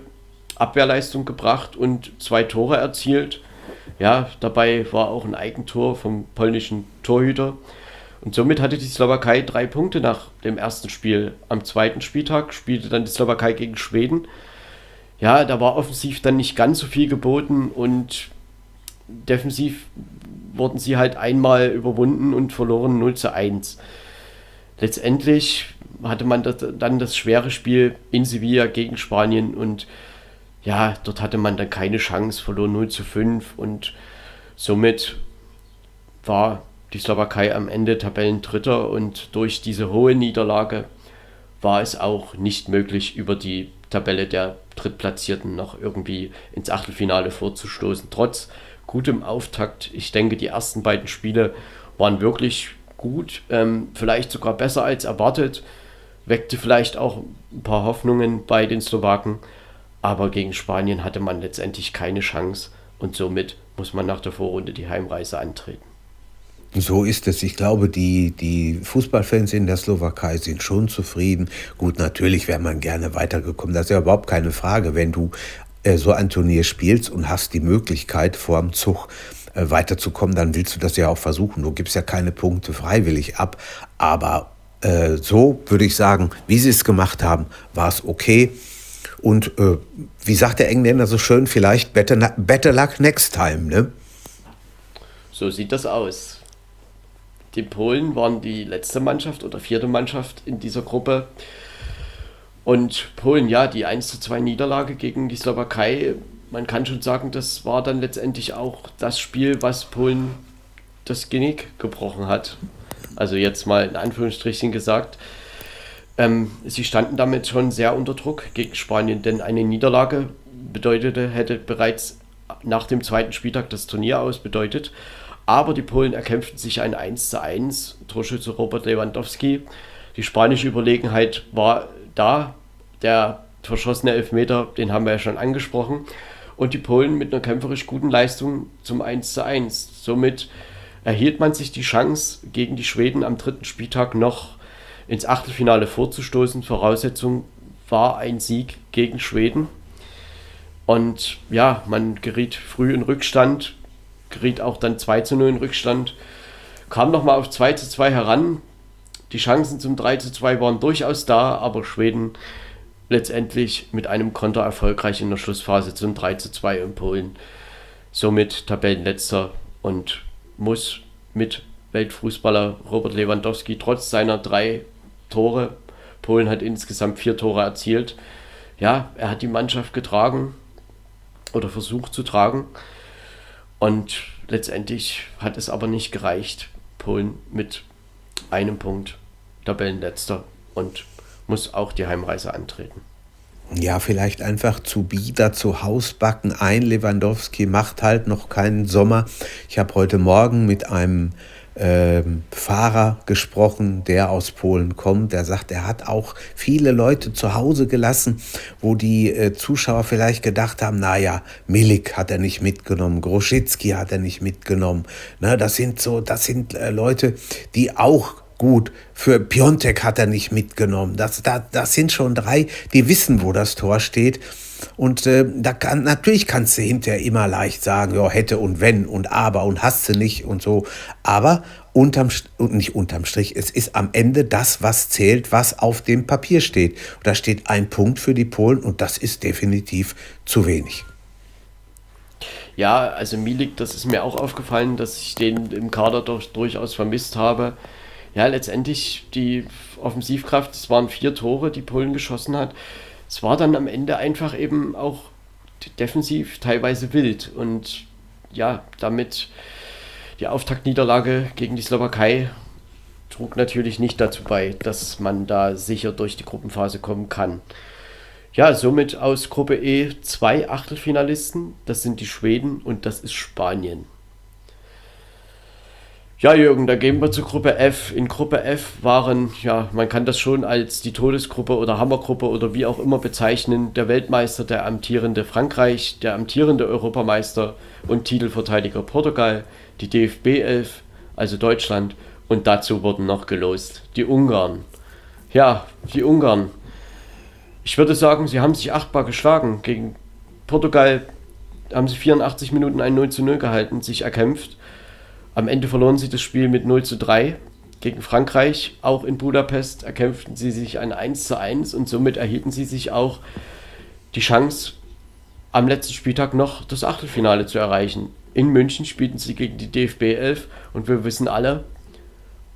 Abwehrleistung gebracht und zwei Tore erzielt. Ja, dabei war auch ein Eigentor vom polnischen Torhüter. Und somit hatte die Slowakei drei Punkte nach dem ersten Spiel. Am zweiten Spieltag spielte dann die Slowakei gegen Schweden. Ja, da war offensiv dann nicht ganz so viel geboten und defensiv wurden sie halt einmal überwunden und verloren 0 zu 1. Letztendlich hatte man das, dann das schwere Spiel in Sevilla gegen Spanien und ja, dort hatte man dann keine Chance, verloren 0 zu 5 und somit war die Slowakei am Ende Tabellendritter und durch diese hohe Niederlage war es auch nicht möglich, über die Tabelle der Drittplatzierten noch irgendwie ins Achtelfinale vorzustoßen. Trotz gutem Auftakt. Ich denke, die ersten beiden Spiele waren wirklich gut, ähm, vielleicht sogar besser als erwartet. Weckte vielleicht auch ein paar Hoffnungen bei den Slowaken, aber gegen Spanien hatte man letztendlich keine Chance und somit muss man nach der Vorrunde die Heimreise antreten. So ist es. Ich glaube, die, die Fußballfans in der Slowakei sind schon zufrieden. Gut, natürlich wäre man gerne weitergekommen. Das ist ja überhaupt keine Frage. Wenn du äh, so ein Turnier spielst und hast die Möglichkeit, vor dem Zug äh, weiterzukommen, dann willst du das ja auch versuchen. Du gibst ja keine Punkte freiwillig ab. Aber äh, so würde ich sagen, wie sie es gemacht haben, war es okay. Und äh, wie sagt der Engländer so schön, vielleicht better, better luck next time, ne? So sieht das aus. Die Polen waren die letzte Mannschaft oder vierte Mannschaft in dieser Gruppe. Und Polen, ja, die 1 zu 2 Niederlage gegen die Slowakei, man kann schon sagen, das war dann letztendlich auch das Spiel, was Polen das Genick gebrochen hat. Also jetzt mal in Anführungsstrichen gesagt. Ähm, sie standen damit schon sehr unter Druck gegen Spanien, denn eine Niederlage bedeutete, hätte bereits nach dem zweiten Spieltag das Turnier aus bedeutet. Aber die Polen erkämpften sich ein 1 zu 1. Torschütze Robert Lewandowski. Die spanische Überlegenheit war da. Der verschossene Elfmeter, den haben wir ja schon angesprochen. Und die Polen mit einer kämpferisch guten Leistung zum 1 zu 1. Somit erhielt man sich die Chance, gegen die Schweden am dritten Spieltag noch ins Achtelfinale vorzustoßen. Voraussetzung war ein Sieg gegen Schweden. Und ja, man geriet früh in Rückstand, geriet auch dann 2 zu 0 in Rückstand, kam nochmal auf 2 zu 2 heran. Die Chancen zum 3 zu 2 waren durchaus da, aber Schweden letztendlich mit einem Konter erfolgreich in der Schlussphase zum 3 zu 2 in Polen. Somit Tabellenletzter und muss mit Weltfußballer Robert Lewandowski trotz seiner drei Tore, Polen hat insgesamt vier Tore erzielt, ja, er hat die Mannschaft getragen oder versucht zu tragen. Und letztendlich hat es aber nicht gereicht. Polen mit einem Punkt Tabellenletzter und muss auch die Heimreise antreten. Ja, vielleicht einfach zu bieder, zu Hausbacken ein. Lewandowski macht halt noch keinen Sommer. Ich habe heute Morgen mit einem ähm, Fahrer gesprochen, der aus Polen kommt. Der sagt, er hat auch viele Leute zu Hause gelassen, wo die äh, Zuschauer vielleicht gedacht haben, naja, Milik hat er nicht mitgenommen, Groschitzki hat er nicht mitgenommen. Ne, das sind so, das sind äh, Leute, die auch gut. Für Piontek hat er nicht mitgenommen. Das, das, das sind schon drei, die wissen, wo das Tor steht. Und äh, da kann, natürlich kannst du hinterher immer leicht sagen, ja, hätte und wenn und aber und hast du nicht und so. Aber unterm, und nicht unterm Strich, es ist am Ende das, was zählt, was auf dem Papier steht. Und da steht ein Punkt für die Polen und das ist definitiv zu wenig. Ja, also Milik, das ist mir auch aufgefallen, dass ich den im Kader doch durchaus vermisst habe. Ja, letztendlich die Offensivkraft, es waren vier Tore, die Polen geschossen hat es war dann am Ende einfach eben auch defensiv teilweise wild und ja, damit die Auftaktniederlage gegen die Slowakei trug natürlich nicht dazu bei, dass man da sicher durch die Gruppenphase kommen kann. Ja, somit aus Gruppe E zwei Achtelfinalisten, das sind die Schweden und das ist Spanien. Ja, Jürgen, da gehen wir zur Gruppe F. In Gruppe F waren, ja, man kann das schon als die Todesgruppe oder Hammergruppe oder wie auch immer bezeichnen, der Weltmeister, der amtierende Frankreich, der amtierende Europameister und Titelverteidiger Portugal, die DFB 11, also Deutschland und dazu wurden noch gelost die Ungarn. Ja, die Ungarn. Ich würde sagen, sie haben sich achtbar geschlagen. Gegen Portugal haben sie 84 Minuten ein 0 zu 0 gehalten, sich erkämpft am Ende verloren sie das Spiel mit 0 zu 3 gegen Frankreich. Auch in Budapest erkämpften sie sich ein 1 zu 1 und somit erhielten sie sich auch die Chance, am letzten Spieltag noch das Achtelfinale zu erreichen. In München spielten sie gegen die DFB 11 und wir wissen alle,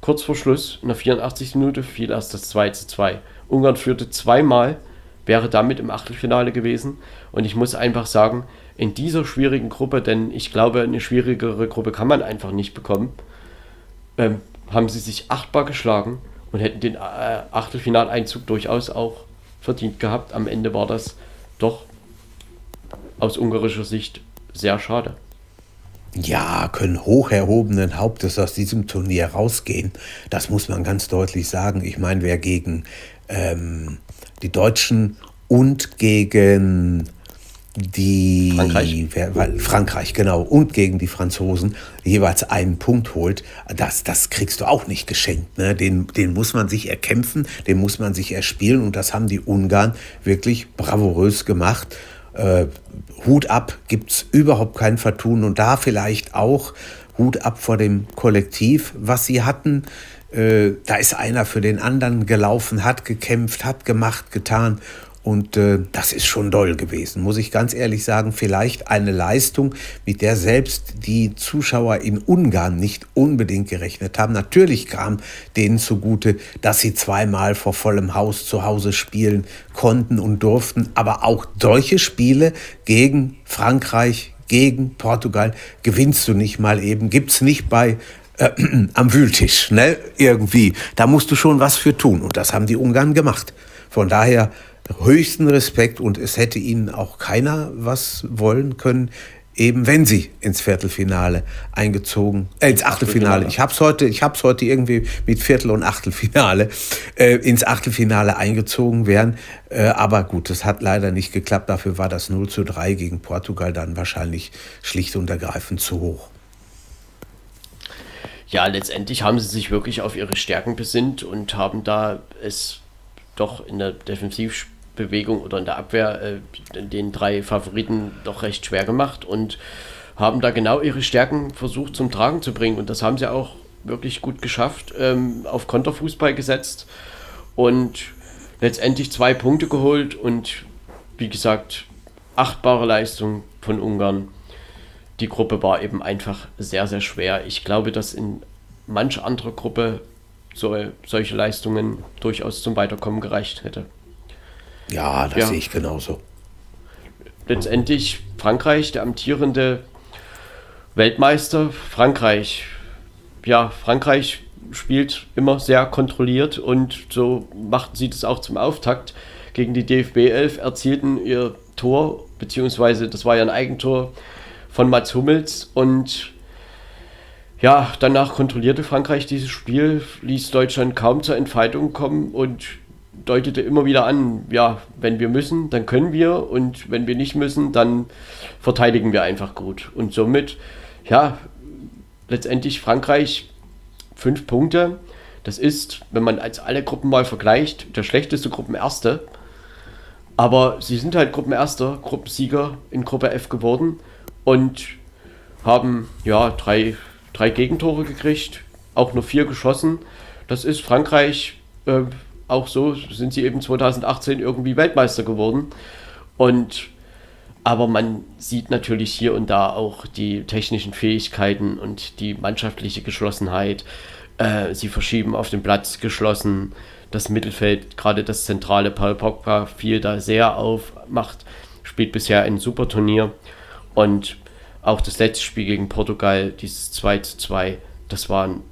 kurz vor Schluss, in der 84. Minute, fiel erst das 2 zu 2. Ungarn führte zweimal, wäre damit im Achtelfinale gewesen und ich muss einfach sagen, in dieser schwierigen Gruppe, denn ich glaube, eine schwierigere Gruppe kann man einfach nicht bekommen, ähm, haben sie sich achtbar geschlagen und hätten den äh, Achtelfinaleinzug durchaus auch verdient gehabt. Am Ende war das doch aus ungarischer Sicht sehr schade. Ja, können hoch erhobenen Hauptes aus diesem Turnier rausgehen. Das muss man ganz deutlich sagen. Ich meine, wer gegen ähm, die Deutschen und gegen die Frankreich. Frankreich, genau, und gegen die Franzosen jeweils einen Punkt holt, das, das kriegst du auch nicht geschenkt. Ne? Den, den muss man sich erkämpfen, den muss man sich erspielen und das haben die Ungarn wirklich bravourös gemacht. Äh, Hut ab, gibt es überhaupt kein Vertun und da vielleicht auch Hut ab vor dem Kollektiv, was sie hatten. Äh, da ist einer für den anderen gelaufen, hat gekämpft, hat gemacht, getan und äh, das ist schon doll gewesen, muss ich ganz ehrlich sagen. Vielleicht eine Leistung, mit der selbst die Zuschauer in Ungarn nicht unbedingt gerechnet haben. Natürlich kam denen zugute, dass sie zweimal vor vollem Haus zu Hause spielen konnten und durften. Aber auch solche Spiele gegen Frankreich, gegen Portugal gewinnst du nicht mal eben. Gibt es nicht bei äh, am Wühltisch, ne? Irgendwie. Da musst du schon was für tun. Und das haben die Ungarn gemacht. Von daher höchsten Respekt und es hätte ihnen auch keiner was wollen können, eben wenn sie ins Viertelfinale eingezogen, äh, ins Achtelfinale. Ich habe es heute, heute irgendwie mit Viertel und Achtelfinale äh, ins Achtelfinale eingezogen wären. Äh, aber gut, das hat leider nicht geklappt. Dafür war das 0 zu 3 gegen Portugal dann wahrscheinlich schlicht und ergreifend zu hoch. Ja, letztendlich haben sie sich wirklich auf ihre Stärken besinnt und haben da es doch in der Defensivspiel Bewegung oder in der Abwehr äh, den drei Favoriten doch recht schwer gemacht und haben da genau ihre Stärken versucht zum Tragen zu bringen. Und das haben sie auch wirklich gut geschafft, ähm, auf Konterfußball gesetzt und letztendlich zwei Punkte geholt und wie gesagt, achtbare Leistung von Ungarn. Die Gruppe war eben einfach sehr, sehr schwer. Ich glaube, dass in manch anderer Gruppe so, solche Leistungen durchaus zum Weiterkommen gereicht hätte. Ja, das ja. sehe ich genauso. letztendlich Frankreich, der amtierende Weltmeister, Frankreich. Ja, Frankreich spielt immer sehr kontrolliert und so machten sie das auch zum Auftakt gegen die DFB 11, erzielten ihr Tor, beziehungsweise das war ja ein Eigentor von Mats Hummels und ja, danach kontrollierte Frankreich dieses Spiel, ließ Deutschland kaum zur Entfaltung kommen und deutete immer wieder an, ja, wenn wir müssen, dann können wir und wenn wir nicht müssen, dann verteidigen wir einfach gut. Und somit, ja, letztendlich Frankreich fünf Punkte. Das ist, wenn man als alle Gruppen mal vergleicht, der schlechteste Gruppenerste. Aber sie sind halt Gruppenerster, Gruppensieger in Gruppe F geworden und haben ja drei drei Gegentore gekriegt, auch nur vier geschossen. Das ist Frankreich äh, auch so, sind sie eben 2018 irgendwie Weltmeister geworden. Und aber man sieht natürlich hier und da auch die technischen Fähigkeiten und die mannschaftliche Geschlossenheit. Äh, sie verschieben auf den Platz geschlossen. Das Mittelfeld, gerade das zentrale Paul Pogba, fiel da sehr auf, macht, spielt bisher ein super Turnier. Und auch das letzte Spiel gegen Portugal, dieses 2 zu 2, das war ein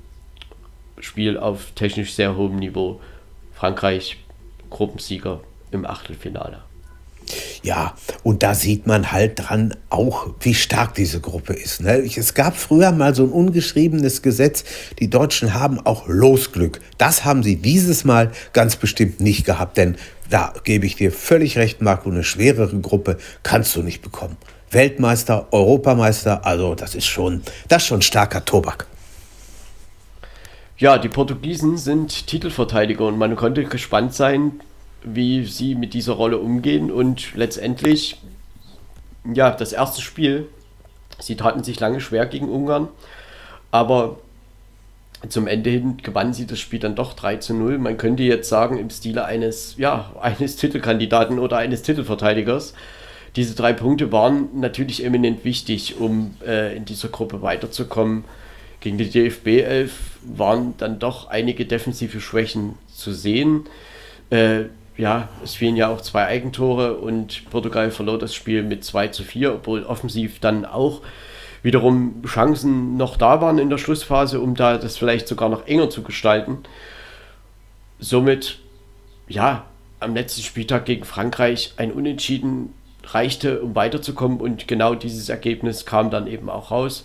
Spiel auf technisch sehr hohem Niveau. Frankreich Gruppensieger im Achtelfinale. Ja, und da sieht man halt dran auch, wie stark diese Gruppe ist. Ne? Es gab früher mal so ein ungeschriebenes Gesetz, die Deutschen haben auch Losglück. Das haben sie dieses Mal ganz bestimmt nicht gehabt, denn da gebe ich dir völlig recht, Marco, eine schwerere Gruppe kannst du nicht bekommen. Weltmeister, Europameister. Also das ist schon, das ist schon starker Tobak. Ja, die Portugiesen sind Titelverteidiger und man konnte gespannt sein, wie sie mit dieser Rolle umgehen. Und letztendlich, ja, das erste Spiel, sie taten sich lange schwer gegen Ungarn, aber zum Ende hin gewannen sie das Spiel dann doch 3 zu 0. Man könnte jetzt sagen, im Stile eines, ja, eines Titelkandidaten oder eines Titelverteidigers diese drei Punkte waren natürlich eminent wichtig, um äh, in dieser Gruppe weiterzukommen. Gegen die DFB 11 waren dann doch einige defensive Schwächen zu sehen. Äh, ja, es fielen ja auch zwei Eigentore und Portugal verlor das Spiel mit 2 zu 4, obwohl offensiv dann auch wiederum Chancen noch da waren in der Schlussphase, um da das vielleicht sogar noch enger zu gestalten. Somit, ja, am letzten Spieltag gegen Frankreich ein Unentschieden reichte, um weiterzukommen. Und genau dieses Ergebnis kam dann eben auch raus.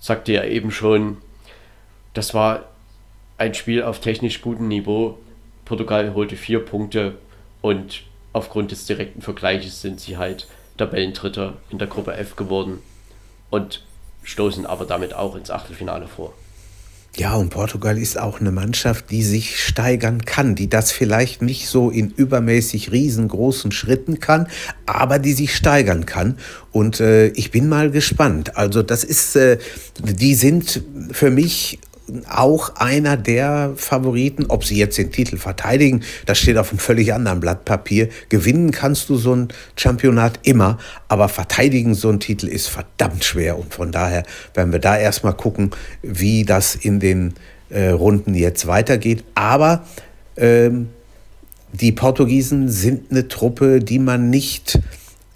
Sagte ja eben schon, das war ein Spiel auf technisch gutem Niveau. Portugal holte vier Punkte und aufgrund des direkten Vergleiches sind sie halt Tabellendritter in der Gruppe F geworden und stoßen aber damit auch ins Achtelfinale vor. Ja, und Portugal ist auch eine Mannschaft, die sich steigern kann, die das vielleicht nicht so in übermäßig riesengroßen Schritten kann, aber die sich steigern kann. Und äh, ich bin mal gespannt. Also das ist, äh, die sind für mich auch einer der Favoriten, ob sie jetzt den Titel verteidigen, das steht auf einem völlig anderen Blatt Papier. Gewinnen kannst du so ein Championat immer, aber verteidigen so ein Titel ist verdammt schwer und von daher werden wir da erstmal gucken, wie das in den äh, Runden jetzt weitergeht. Aber ähm, die Portugiesen sind eine Truppe, die man nicht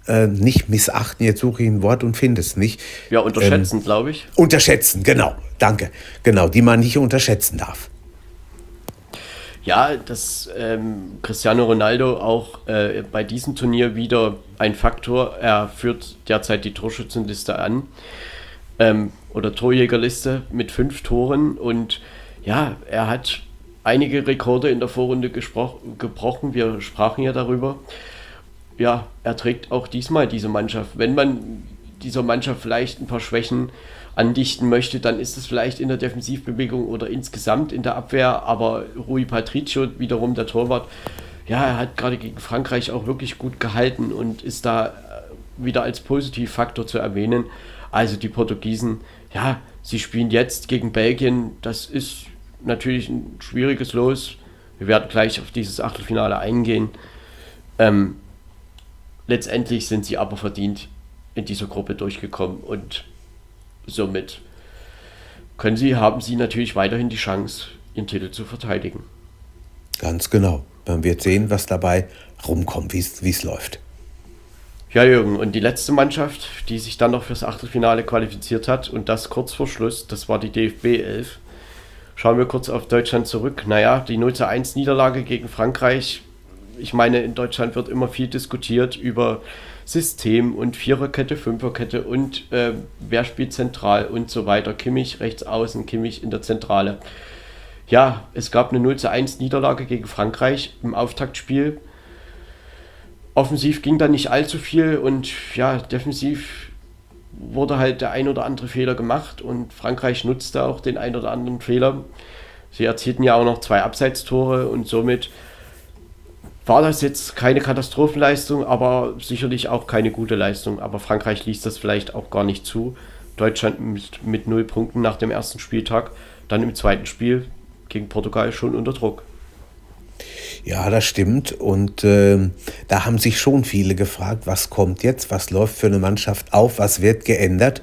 äh, nicht missachten, jetzt suche ich ein Wort und finde es nicht. Ja, unterschätzen, ähm, glaube ich. Unterschätzen, genau, danke. Genau, die man nicht unterschätzen darf. Ja, dass ähm, Cristiano Ronaldo auch äh, bei diesem Turnier wieder ein Faktor. Er führt derzeit die Torschützenliste an ähm, oder Torjägerliste mit fünf Toren und ja, er hat einige Rekorde in der Vorrunde gebrochen. Wir sprachen ja darüber ja, er trägt auch diesmal diese Mannschaft. Wenn man dieser Mannschaft vielleicht ein paar Schwächen andichten möchte, dann ist es vielleicht in der Defensivbewegung oder insgesamt in der Abwehr. Aber Rui Patricio, wiederum der Torwart, ja, er hat gerade gegen Frankreich auch wirklich gut gehalten und ist da äh, wieder als Positivfaktor zu erwähnen. Also die Portugiesen, ja, sie spielen jetzt gegen Belgien. Das ist natürlich ein schwieriges Los. Wir werden gleich auf dieses Achtelfinale eingehen. Ähm, Letztendlich sind sie aber verdient in dieser Gruppe durchgekommen und somit können sie, haben sie natürlich weiterhin die Chance, ihren Titel zu verteidigen. Ganz genau. Man wird sehen, was dabei rumkommt, wie es läuft. Ja, Jürgen, und die letzte Mannschaft, die sich dann noch fürs Achtelfinale qualifiziert hat und das kurz vor Schluss, das war die DFB 11. Schauen wir kurz auf Deutschland zurück. Naja, die 0 zu 1 Niederlage gegen Frankreich. Ich meine, in Deutschland wird immer viel diskutiert über System und Viererkette, Fünferkette und äh, wer spielt zentral und so weiter. Kimmich rechts außen, Kimmich in der Zentrale. Ja, es gab eine 0 zu 1 Niederlage gegen Frankreich im Auftaktspiel. Offensiv ging da nicht allzu viel und ja, defensiv wurde halt der ein oder andere Fehler gemacht und Frankreich nutzte auch den ein oder anderen Fehler. Sie erzielten ja auch noch zwei Abseitstore und somit war das jetzt keine Katastrophenleistung, aber sicherlich auch keine gute Leistung. Aber Frankreich ließ das vielleicht auch gar nicht zu. Deutschland mit, mit null Punkten nach dem ersten Spieltag, dann im zweiten Spiel gegen Portugal schon unter Druck. Ja, das stimmt. Und äh, da haben sich schon viele gefragt, was kommt jetzt, was läuft für eine Mannschaft auf, was wird geändert.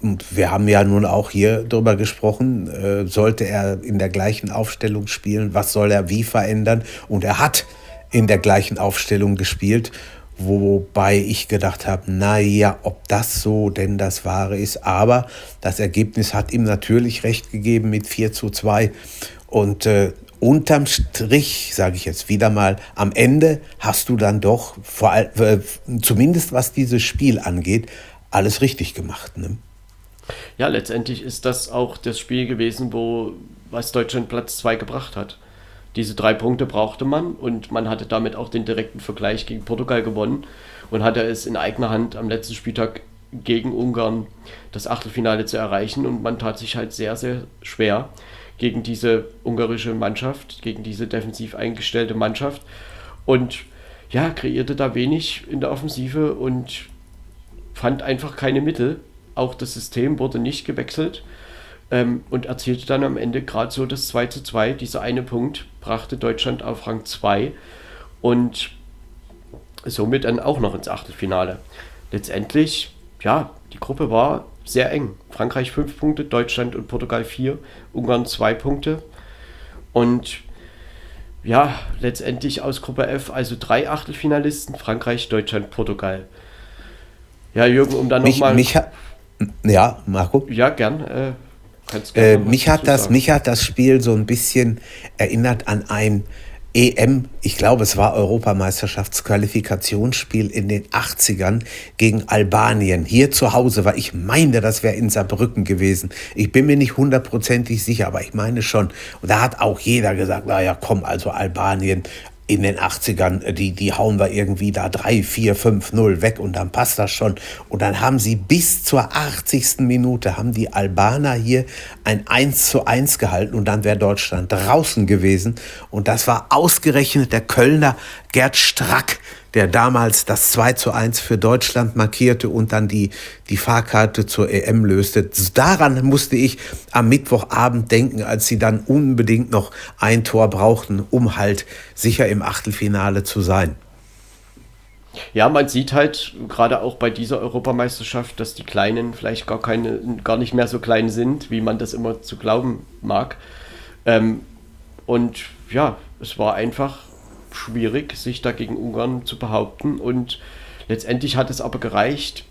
Und wir haben ja nun auch hier drüber gesprochen, äh, sollte er in der gleichen Aufstellung spielen, was soll er wie verändern? Und er hat in der gleichen Aufstellung gespielt, wobei ich gedacht habe, naja, ob das so denn das Wahre ist. Aber das Ergebnis hat ihm natürlich recht gegeben mit 4 zu 2. Und äh, unterm Strich, sage ich jetzt wieder mal, am Ende hast du dann doch, vor, äh, zumindest was dieses Spiel angeht, alles richtig gemacht. Ne? Ja, letztendlich ist das auch das Spiel gewesen, wo was Deutschland Platz 2 gebracht hat. Diese drei Punkte brauchte man und man hatte damit auch den direkten Vergleich gegen Portugal gewonnen und hatte es in eigener Hand am letzten Spieltag gegen Ungarn das Achtelfinale zu erreichen und man tat sich halt sehr, sehr schwer gegen diese ungarische Mannschaft, gegen diese defensiv eingestellte Mannschaft und ja, kreierte da wenig in der Offensive und fand einfach keine Mittel. Auch das System wurde nicht gewechselt ähm, und erzielte dann am Ende gerade so das 2 zu 2. Dieser eine Punkt brachte Deutschland auf Rang 2 und somit dann auch noch ins Achtelfinale. Letztendlich, ja, die Gruppe war sehr eng. Frankreich 5 Punkte, Deutschland und Portugal 4, Ungarn 2 Punkte. Und ja, letztendlich aus Gruppe F, also drei Achtelfinalisten, Frankreich, Deutschland, Portugal. Ja, Jürgen, um dann nochmal. Ja, Marco? Ja, gern. Äh, äh, mich, hat das, mich hat das Spiel so ein bisschen erinnert an ein EM, ich glaube, es war Europameisterschaftsqualifikationsspiel in den 80ern gegen Albanien. Hier zu Hause war, ich meine, das wäre in Saarbrücken gewesen. Ich bin mir nicht hundertprozentig sicher, aber ich meine schon. Und da hat auch jeder gesagt, naja, komm, also Albanien, in den 80ern, äh, die, die hauen wir irgendwie da 3, 4, 5, 0 weg und dann passt das schon. Und dann haben sie bis zur 80. Minute, haben die Albaner hier ein 1 zu 1 gehalten und dann wäre Deutschland draußen gewesen. Und das war ausgerechnet der Kölner Gerd Strack, der damals das 2 zu 1 für Deutschland markierte und dann die, die Fahrkarte zur EM löste. Daran musste ich am Mittwochabend denken, als sie dann unbedingt noch ein Tor brauchten, um halt sicher im Achtelfinale zu sein. Ja, man sieht halt gerade auch bei dieser Europameisterschaft, dass die Kleinen vielleicht gar keine, gar nicht mehr so klein sind, wie man das immer zu glauben mag. Ähm, und ja, es war einfach schwierig, sich da gegen Ungarn zu behaupten. Und letztendlich hat es aber gereicht.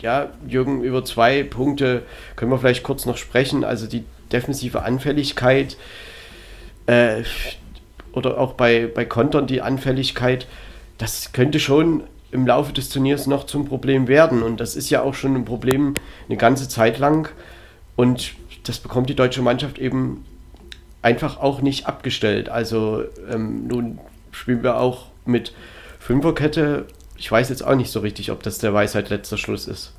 Ja, Jürgen, über zwei Punkte können wir vielleicht kurz noch sprechen. Also die defensive Anfälligkeit äh, oder auch bei, bei Kontern die Anfälligkeit, das könnte schon im Laufe des Turniers noch zum Problem werden. Und das ist ja auch schon ein Problem eine ganze Zeit lang. Und das bekommt die deutsche Mannschaft eben einfach auch nicht abgestellt. Also ähm, nun spielen wir auch mit Fünferkette. Ich weiß jetzt auch nicht so richtig, ob das der Weisheit letzter Schluss ist.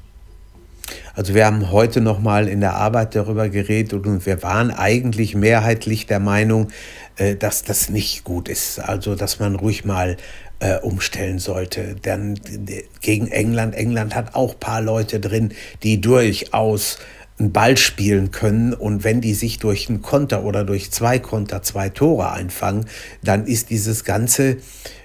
Also wir haben heute noch mal in der Arbeit darüber geredet und wir waren eigentlich mehrheitlich der Meinung, äh, dass das nicht gut ist. Also dass man ruhig mal äh, umstellen sollte. Denn gegen England, England hat auch ein paar Leute drin, die durchaus einen Ball spielen können und wenn die sich durch einen Konter oder durch zwei Konter zwei Tore einfangen, dann ist dieses ganze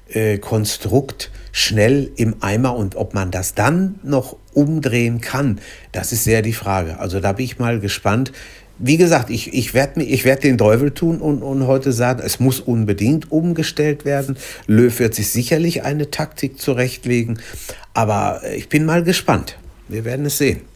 äh, Konstrukt schnell im Eimer und ob man das dann noch umdrehen kann, das ist sehr die Frage. Also da bin ich mal gespannt. Wie gesagt, ich, ich werde werd den Teufel tun und, und heute sagen, es muss unbedingt umgestellt werden. Löw wird sich sicherlich eine Taktik zurechtlegen, aber ich bin mal gespannt. Wir werden es sehen.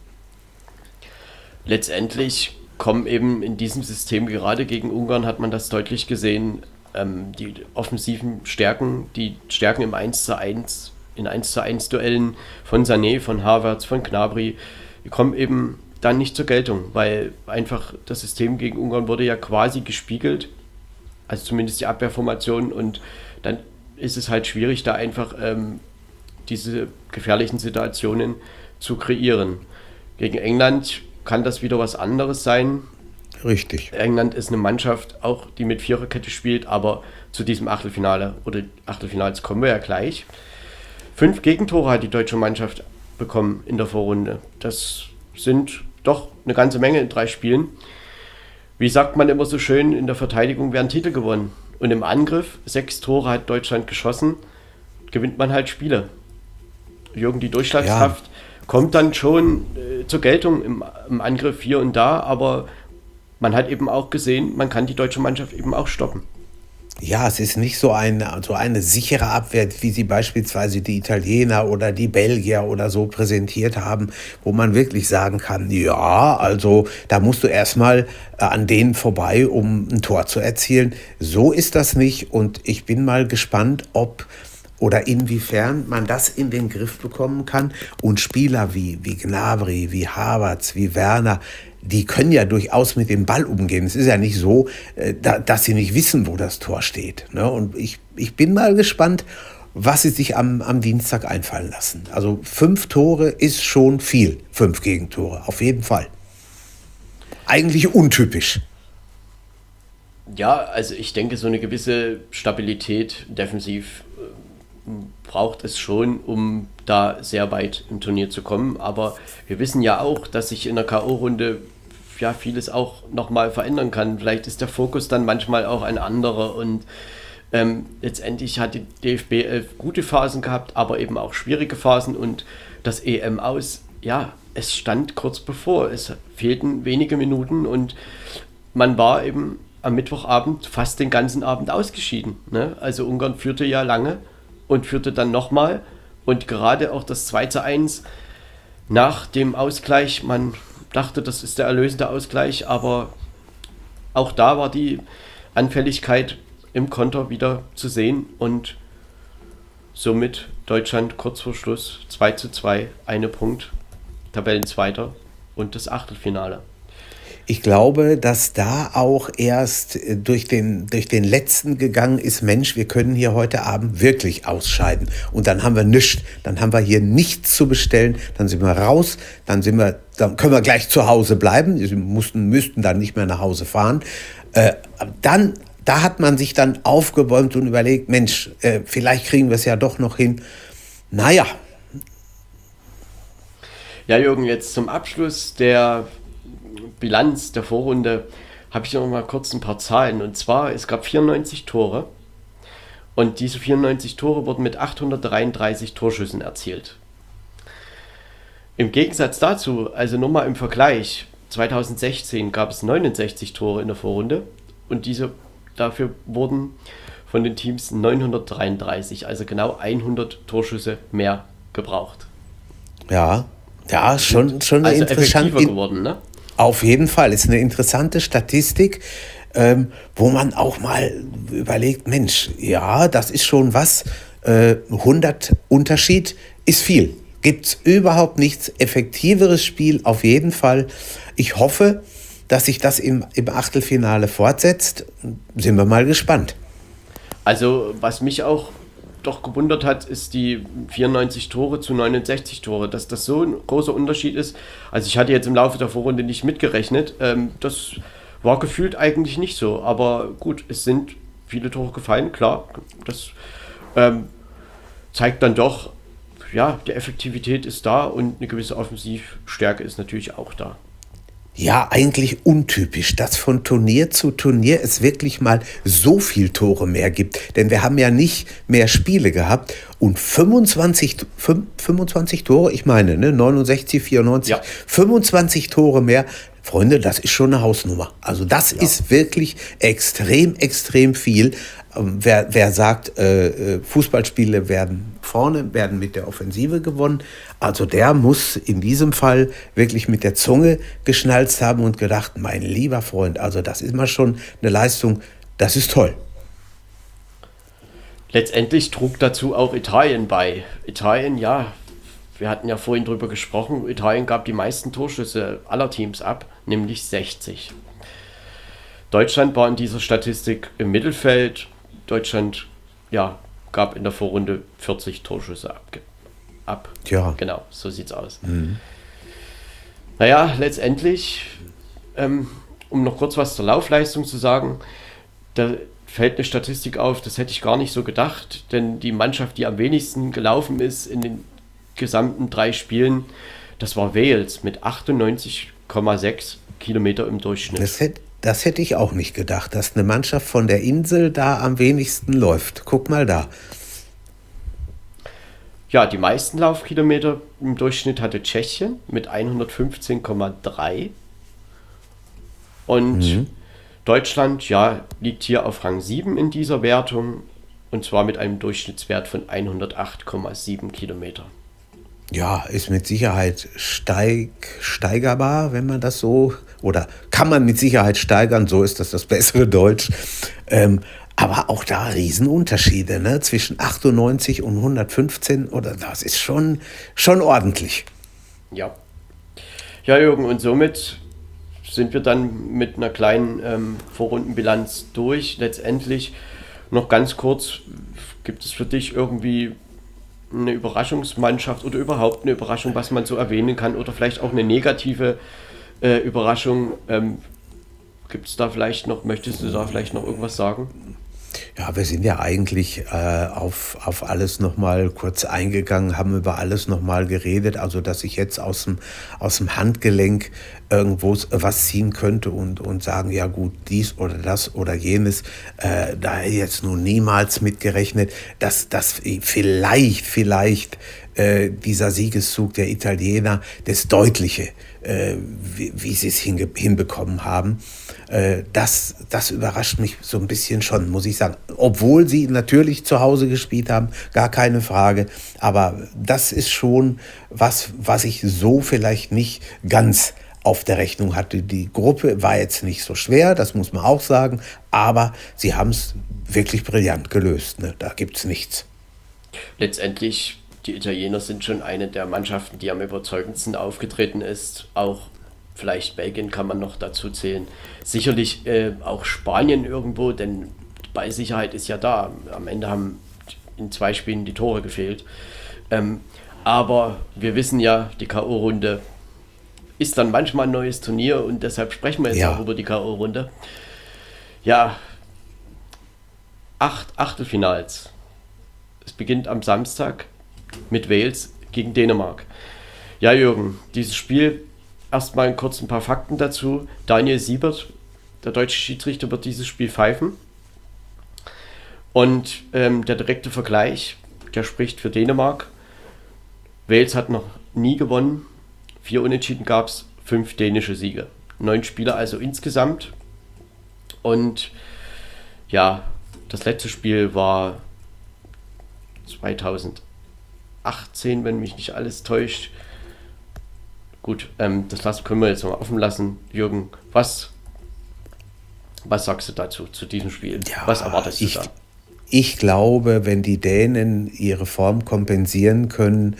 Letztendlich kommen eben in diesem System, gerade gegen Ungarn hat man das deutlich gesehen, ähm, die offensiven Stärken, die Stärken im 1 zu 1, in 1 zu 1 Duellen von Sané, von Havertz, von Gnabry, die kommen eben dann nicht zur Geltung, weil einfach das System gegen Ungarn wurde ja quasi gespiegelt, also zumindest die Abwehrformation und dann ist es halt schwierig, da einfach ähm, diese gefährlichen Situationen zu kreieren. Gegen England kann das wieder was anderes sein. Richtig. England ist eine Mannschaft, auch die mit Viererkette spielt, aber zu diesem Achtelfinale oder Achtelfinals kommen wir ja gleich. Fünf Gegentore hat die deutsche Mannschaft bekommen in der Vorrunde. Das sind doch eine ganze Menge in drei Spielen. Wie sagt man immer so schön, in der Verteidigung werden Titel gewonnen. Und im Angriff, sechs Tore hat Deutschland geschossen, gewinnt man halt Spiele. Jürgen, die Durchschlagskraft ja. Kommt dann schon äh, zur Geltung im, im Angriff hier und da, aber man hat eben auch gesehen, man kann die deutsche Mannschaft eben auch stoppen. Ja, es ist nicht so eine, so eine sichere Abwehr, wie sie beispielsweise die Italiener oder die Belgier oder so präsentiert haben, wo man wirklich sagen kann, ja, also da musst du erstmal äh, an denen vorbei, um ein Tor zu erzielen. So ist das nicht und ich bin mal gespannt, ob oder inwiefern man das in den Griff bekommen kann und Spieler wie, wie Gnabry, wie Havertz, wie Werner, die können ja durchaus mit dem Ball umgehen. Es ist ja nicht so, äh, dass sie nicht wissen, wo das Tor steht. Ne? Und ich, ich bin mal gespannt, was sie sich am, am Dienstag einfallen lassen. Also fünf Tore ist schon viel, fünf Gegentore, auf jeden Fall. Eigentlich untypisch. Ja, also ich denke, so eine gewisse Stabilität defensiv äh, braucht es schon, um da sehr weit im Turnier zu kommen. Aber wir wissen ja auch, dass sich in der K.O.-Runde ja vieles auch nochmal verändern kann. Vielleicht ist der Fokus dann manchmal auch ein anderer und ähm, letztendlich hat die DFB elf gute Phasen gehabt, aber eben auch schwierige Phasen und das EM aus, ja, es stand kurz bevor. Es fehlten wenige Minuten und man war eben am Mittwochabend fast den ganzen Abend ausgeschieden. Ne? Also Ungarn führte ja lange und führte dann nochmal und gerade auch das 2 zu 1 nach dem Ausgleich, man dachte, das ist der erlösende Ausgleich, aber auch da war die Anfälligkeit im Konter wieder zu sehen und somit Deutschland kurz vor Schluss 2 zu 2, eine Punkt, Tabellenzweiter und das Achtelfinale. Ich glaube, dass da auch erst äh, durch den, durch den letzten gegangen ist, Mensch, wir können hier heute Abend wirklich ausscheiden. Und dann haben wir nichts. Dann haben wir hier nichts zu bestellen. Dann sind wir raus. Dann sind wir, dann können wir gleich zu Hause bleiben. Sie mussten, müssten dann nicht mehr nach Hause fahren. Äh, dann, da hat man sich dann aufgebäumt und überlegt, Mensch, äh, vielleicht kriegen wir es ja doch noch hin. Naja. Ja, Jürgen, jetzt zum Abschluss der Bilanz der Vorrunde habe ich noch mal kurz ein paar Zahlen. Und zwar, es gab 94 Tore. Und diese 94 Tore wurden mit 833 Torschüssen erzielt. Im Gegensatz dazu, also nochmal im Vergleich, 2016 gab es 69 Tore in der Vorrunde und diese dafür wurden von den Teams 933, also genau 100 Torschüsse mehr gebraucht. Ja, ja, schon, schon also interessant. geworden, ne? Auf jeden Fall ist eine interessante Statistik, ähm, wo man auch mal überlegt, Mensch, ja, das ist schon was. Äh, 100 Unterschied ist viel. Gibt es überhaupt nichts effektiveres Spiel, auf jeden Fall. Ich hoffe, dass sich das im, im Achtelfinale fortsetzt. Sind wir mal gespannt. Also, was mich auch doch gewundert hat, ist die 94 Tore zu 69 Tore. Dass das so ein großer Unterschied ist. Also ich hatte jetzt im Laufe der Vorrunde nicht mitgerechnet. Ähm, das war gefühlt eigentlich nicht so. Aber gut, es sind viele Tore gefallen, klar. Das ähm, zeigt dann doch, ja, die Effektivität ist da und eine gewisse Offensivstärke ist natürlich auch da. Ja, eigentlich untypisch, dass von Turnier zu Turnier es wirklich mal so viel Tore mehr gibt. Denn wir haben ja nicht mehr Spiele gehabt und 25, 25 Tore, ich meine, ne, 69, 94, ja. 25 Tore mehr. Freunde, das ist schon eine Hausnummer. Also das ja. ist wirklich extrem, extrem viel. Wer, wer sagt, äh, äh, Fußballspiele werden vorne, werden mit der Offensive gewonnen, also der muss in diesem Fall wirklich mit der Zunge geschnalzt haben und gedacht, mein lieber Freund, also das ist mal schon eine Leistung, das ist toll. Letztendlich trug dazu auch Italien bei. Italien, ja, wir hatten ja vorhin drüber gesprochen, Italien gab die meisten Torschüsse aller Teams ab, nämlich 60. Deutschland war in dieser Statistik im Mittelfeld, Deutschland ja, gab in der Vorrunde 40 Torschüsse ab. ab. Ja. Genau, so sieht's aus. Mhm. Naja, letztendlich, ähm, um noch kurz was zur Laufleistung zu sagen, da fällt eine Statistik auf, das hätte ich gar nicht so gedacht, denn die Mannschaft, die am wenigsten gelaufen ist in den gesamten drei Spielen, das war Wales mit 98,6 Kilometer im Durchschnitt. Das hätte, das hätte ich auch nicht gedacht, dass eine Mannschaft von der Insel da am wenigsten läuft. Guck mal da. Ja, die meisten Laufkilometer im Durchschnitt hatte Tschechien mit 115,3. Und mhm. Deutschland, ja, liegt hier auf Rang 7 in dieser Wertung. Und zwar mit einem Durchschnittswert von 108,7 Kilometer. Ja, ist mit Sicherheit steig, steigerbar, wenn man das so oder kann man mit Sicherheit steigern, so ist das das bessere Deutsch. Ähm, aber auch da Riesenunterschiede ne? zwischen 98 und 115 oder das ist schon, schon ordentlich. Ja. Ja, Jürgen, und somit sind wir dann mit einer kleinen ähm, Vorrundenbilanz durch. Letztendlich noch ganz kurz, gibt es für dich irgendwie eine Überraschungsmannschaft oder überhaupt eine Überraschung, was man so erwähnen kann oder vielleicht auch eine negative Überraschung. Ähm, Gibt es da vielleicht noch, möchtest du da vielleicht noch irgendwas sagen? Ja, wir sind ja eigentlich äh, auf, auf alles nochmal kurz eingegangen, haben über alles nochmal geredet. Also, dass ich jetzt aus dem, aus dem Handgelenk irgendwo was ziehen könnte und, und sagen, ja gut, dies oder das oder jenes, äh, da jetzt nun niemals mitgerechnet, dass das vielleicht, vielleicht äh, dieser Siegeszug der Italiener das Deutliche, äh, wie, wie sie es hinbekommen haben. Äh, das, das überrascht mich so ein bisschen schon, muss ich sagen. Obwohl sie natürlich zu Hause gespielt haben, gar keine Frage. Aber das ist schon was, was ich so vielleicht nicht ganz auf der Rechnung hatte. Die Gruppe war jetzt nicht so schwer, das muss man auch sagen, aber sie haben es wirklich brillant gelöst. Ne? Da gibt es nichts. Letztendlich, die Italiener sind schon eine der Mannschaften, die am überzeugendsten aufgetreten ist. Auch vielleicht Belgien kann man noch dazu zählen. Sicherlich äh, auch Spanien irgendwo, denn Ballsicherheit ist ja da. Am Ende haben in zwei Spielen die Tore gefehlt. Ähm, aber wir wissen ja, die K.O.-Runde ist dann manchmal ein neues Turnier und deshalb sprechen wir jetzt ja. auch über die K.O.-Runde. Ja, acht Achtelfinals. Es beginnt am Samstag mit Wales gegen Dänemark. Ja, Jürgen, dieses Spiel, erstmal kurz ein paar Fakten dazu. Daniel Siebert, der deutsche Schiedsrichter, wird dieses Spiel pfeifen. Und ähm, der direkte Vergleich, der spricht für Dänemark. Wales hat noch nie gewonnen Vier Unentschieden gab es, fünf dänische Siege. Neun Spieler also insgesamt. Und ja, das letzte Spiel war 2018, wenn mich nicht alles täuscht. Gut, ähm, das lassen, können wir jetzt mal offen lassen. Jürgen, was, was sagst du dazu, zu diesem Spiel? Ja, was erwartest du ich, da? Ich glaube, wenn die Dänen ihre Form kompensieren können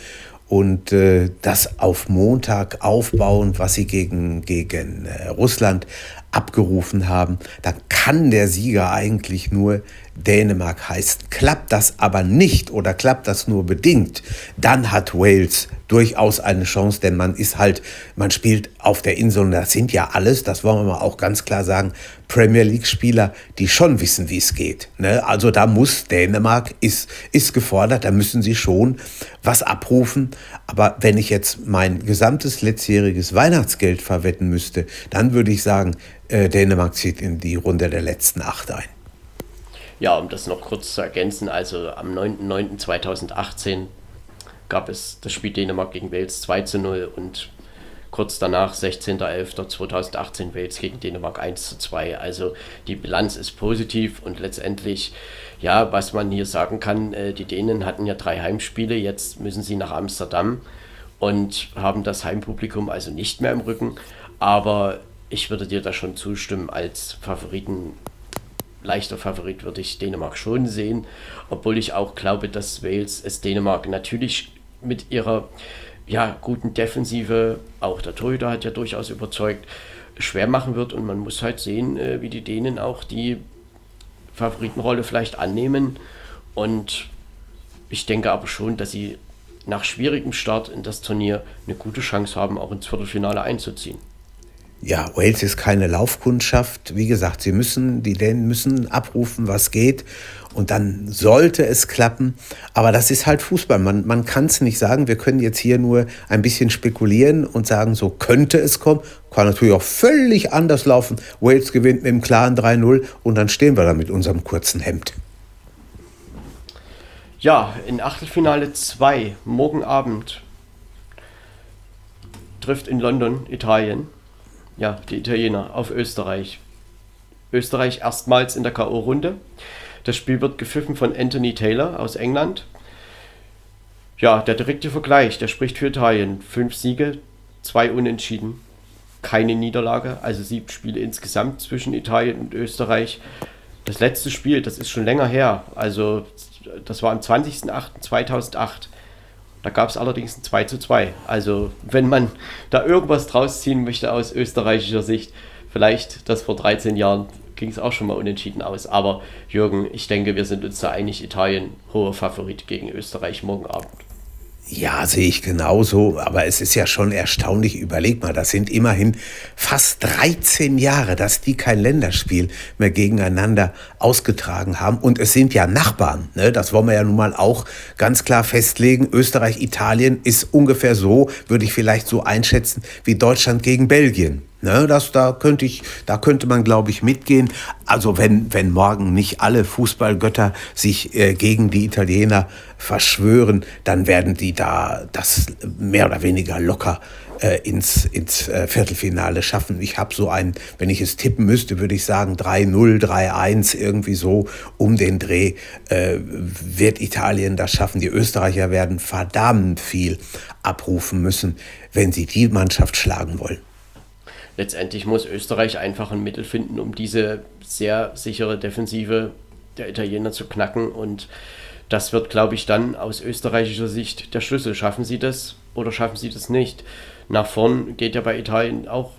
und äh, das auf Montag aufbauen, was sie gegen, gegen äh, Russland abgerufen haben, dann kann der Sieger eigentlich nur Dänemark heißen. Klappt das aber nicht oder klappt das nur bedingt, dann hat Wales durchaus eine Chance, denn man ist halt, man spielt auf der Insel und das sind ja alles, das wollen wir mal auch ganz klar sagen, Premier League-Spieler, die schon wissen, wie es geht. Ne? Also da muss Dänemark, ist, ist gefordert, da müssen sie schon was abrufen. Aber wenn ich jetzt mein gesamtes letztjähriges Weihnachtsgeld verwetten müsste, dann würde ich sagen, äh, Dänemark zieht in die Runde der letzten acht ein. Ja, um das noch kurz zu ergänzen, also am 9.9.2018 gab es das Spiel Dänemark gegen Wales 2 zu 0 und kurz danach, 16.11.2018, Wales gegen Dänemark 1 zu 2. Also die Bilanz ist positiv und letztendlich, ja, was man hier sagen kann, äh, die Dänen hatten ja drei Heimspiele, jetzt müssen sie nach Amsterdam und haben das Heimpublikum also nicht mehr im Rücken. Aber ich würde dir da schon zustimmen, als Favoriten leichter Favorit würde ich Dänemark schon sehen, obwohl ich auch glaube, dass Wales es Dänemark natürlich mit ihrer ja, guten Defensive, auch der Torhüter hat ja durchaus überzeugt, schwer machen wird und man muss halt sehen, äh, wie die Dänen auch die Favoritenrolle vielleicht annehmen und ich denke aber schon, dass sie nach schwierigem Start in das Turnier eine gute Chance haben, auch ins Viertelfinale einzuziehen. Ja, Wales ist keine Laufkundschaft. Wie gesagt, sie müssen, die Dänen müssen abrufen, was geht. Und dann sollte es klappen. Aber das ist halt Fußball. Man, man kann es nicht sagen. Wir können jetzt hier nur ein bisschen spekulieren und sagen, so könnte es kommen. Kann natürlich auch völlig anders laufen. Wales gewinnt mit dem klaren 3-0 und dann stehen wir da mit unserem kurzen Hemd. Ja, in Achtelfinale 2, morgen Abend, trifft in London Italien ja, die Italiener auf Österreich. Österreich erstmals in der K.O.-Runde. Das Spiel wird gepfiffen von Anthony Taylor aus England. Ja, der direkte Vergleich, der spricht für Italien. Fünf Siege, zwei Unentschieden, keine Niederlage, also sieben Spiele insgesamt zwischen Italien und Österreich. Das letzte Spiel, das ist schon länger her, also das war am 20.08.2008. Da gab es allerdings ein 2 zu 2. Also wenn man da irgendwas draus ziehen möchte aus österreichischer Sicht, vielleicht das vor 13 Jahren ging es auch schon mal unentschieden aus. Aber Jürgen, ich denke, wir sind uns da einig, Italien hoher Favorit gegen Österreich morgen Abend. Ja, sehe ich genauso, aber es ist ja schon erstaunlich. Überleg mal, das sind immerhin fast 13 Jahre, dass die kein Länderspiel mehr gegeneinander ausgetragen haben. Und es sind ja Nachbarn. Ne? Das wollen wir ja nun mal auch ganz klar festlegen. Österreich, Italien ist ungefähr so, würde ich vielleicht so einschätzen, wie Deutschland gegen Belgien. Ne, das, da, könnte ich, da könnte man, glaube ich, mitgehen. Also wenn, wenn morgen nicht alle Fußballgötter sich äh, gegen die Italiener verschwören, dann werden die da das mehr oder weniger locker äh, ins, ins äh, Viertelfinale schaffen. Ich habe so ein, wenn ich es tippen müsste, würde ich sagen 3-0, 3-1, irgendwie so um den Dreh äh, wird Italien das schaffen. Die Österreicher werden verdammt viel abrufen müssen, wenn sie die Mannschaft schlagen wollen letztendlich muss Österreich einfach ein Mittel finden, um diese sehr sichere Defensive der Italiener zu knacken. Und das wird, glaube ich, dann aus österreichischer Sicht der Schlüssel. Schaffen sie das oder schaffen sie das nicht? Nach vorn geht ja bei Italien auch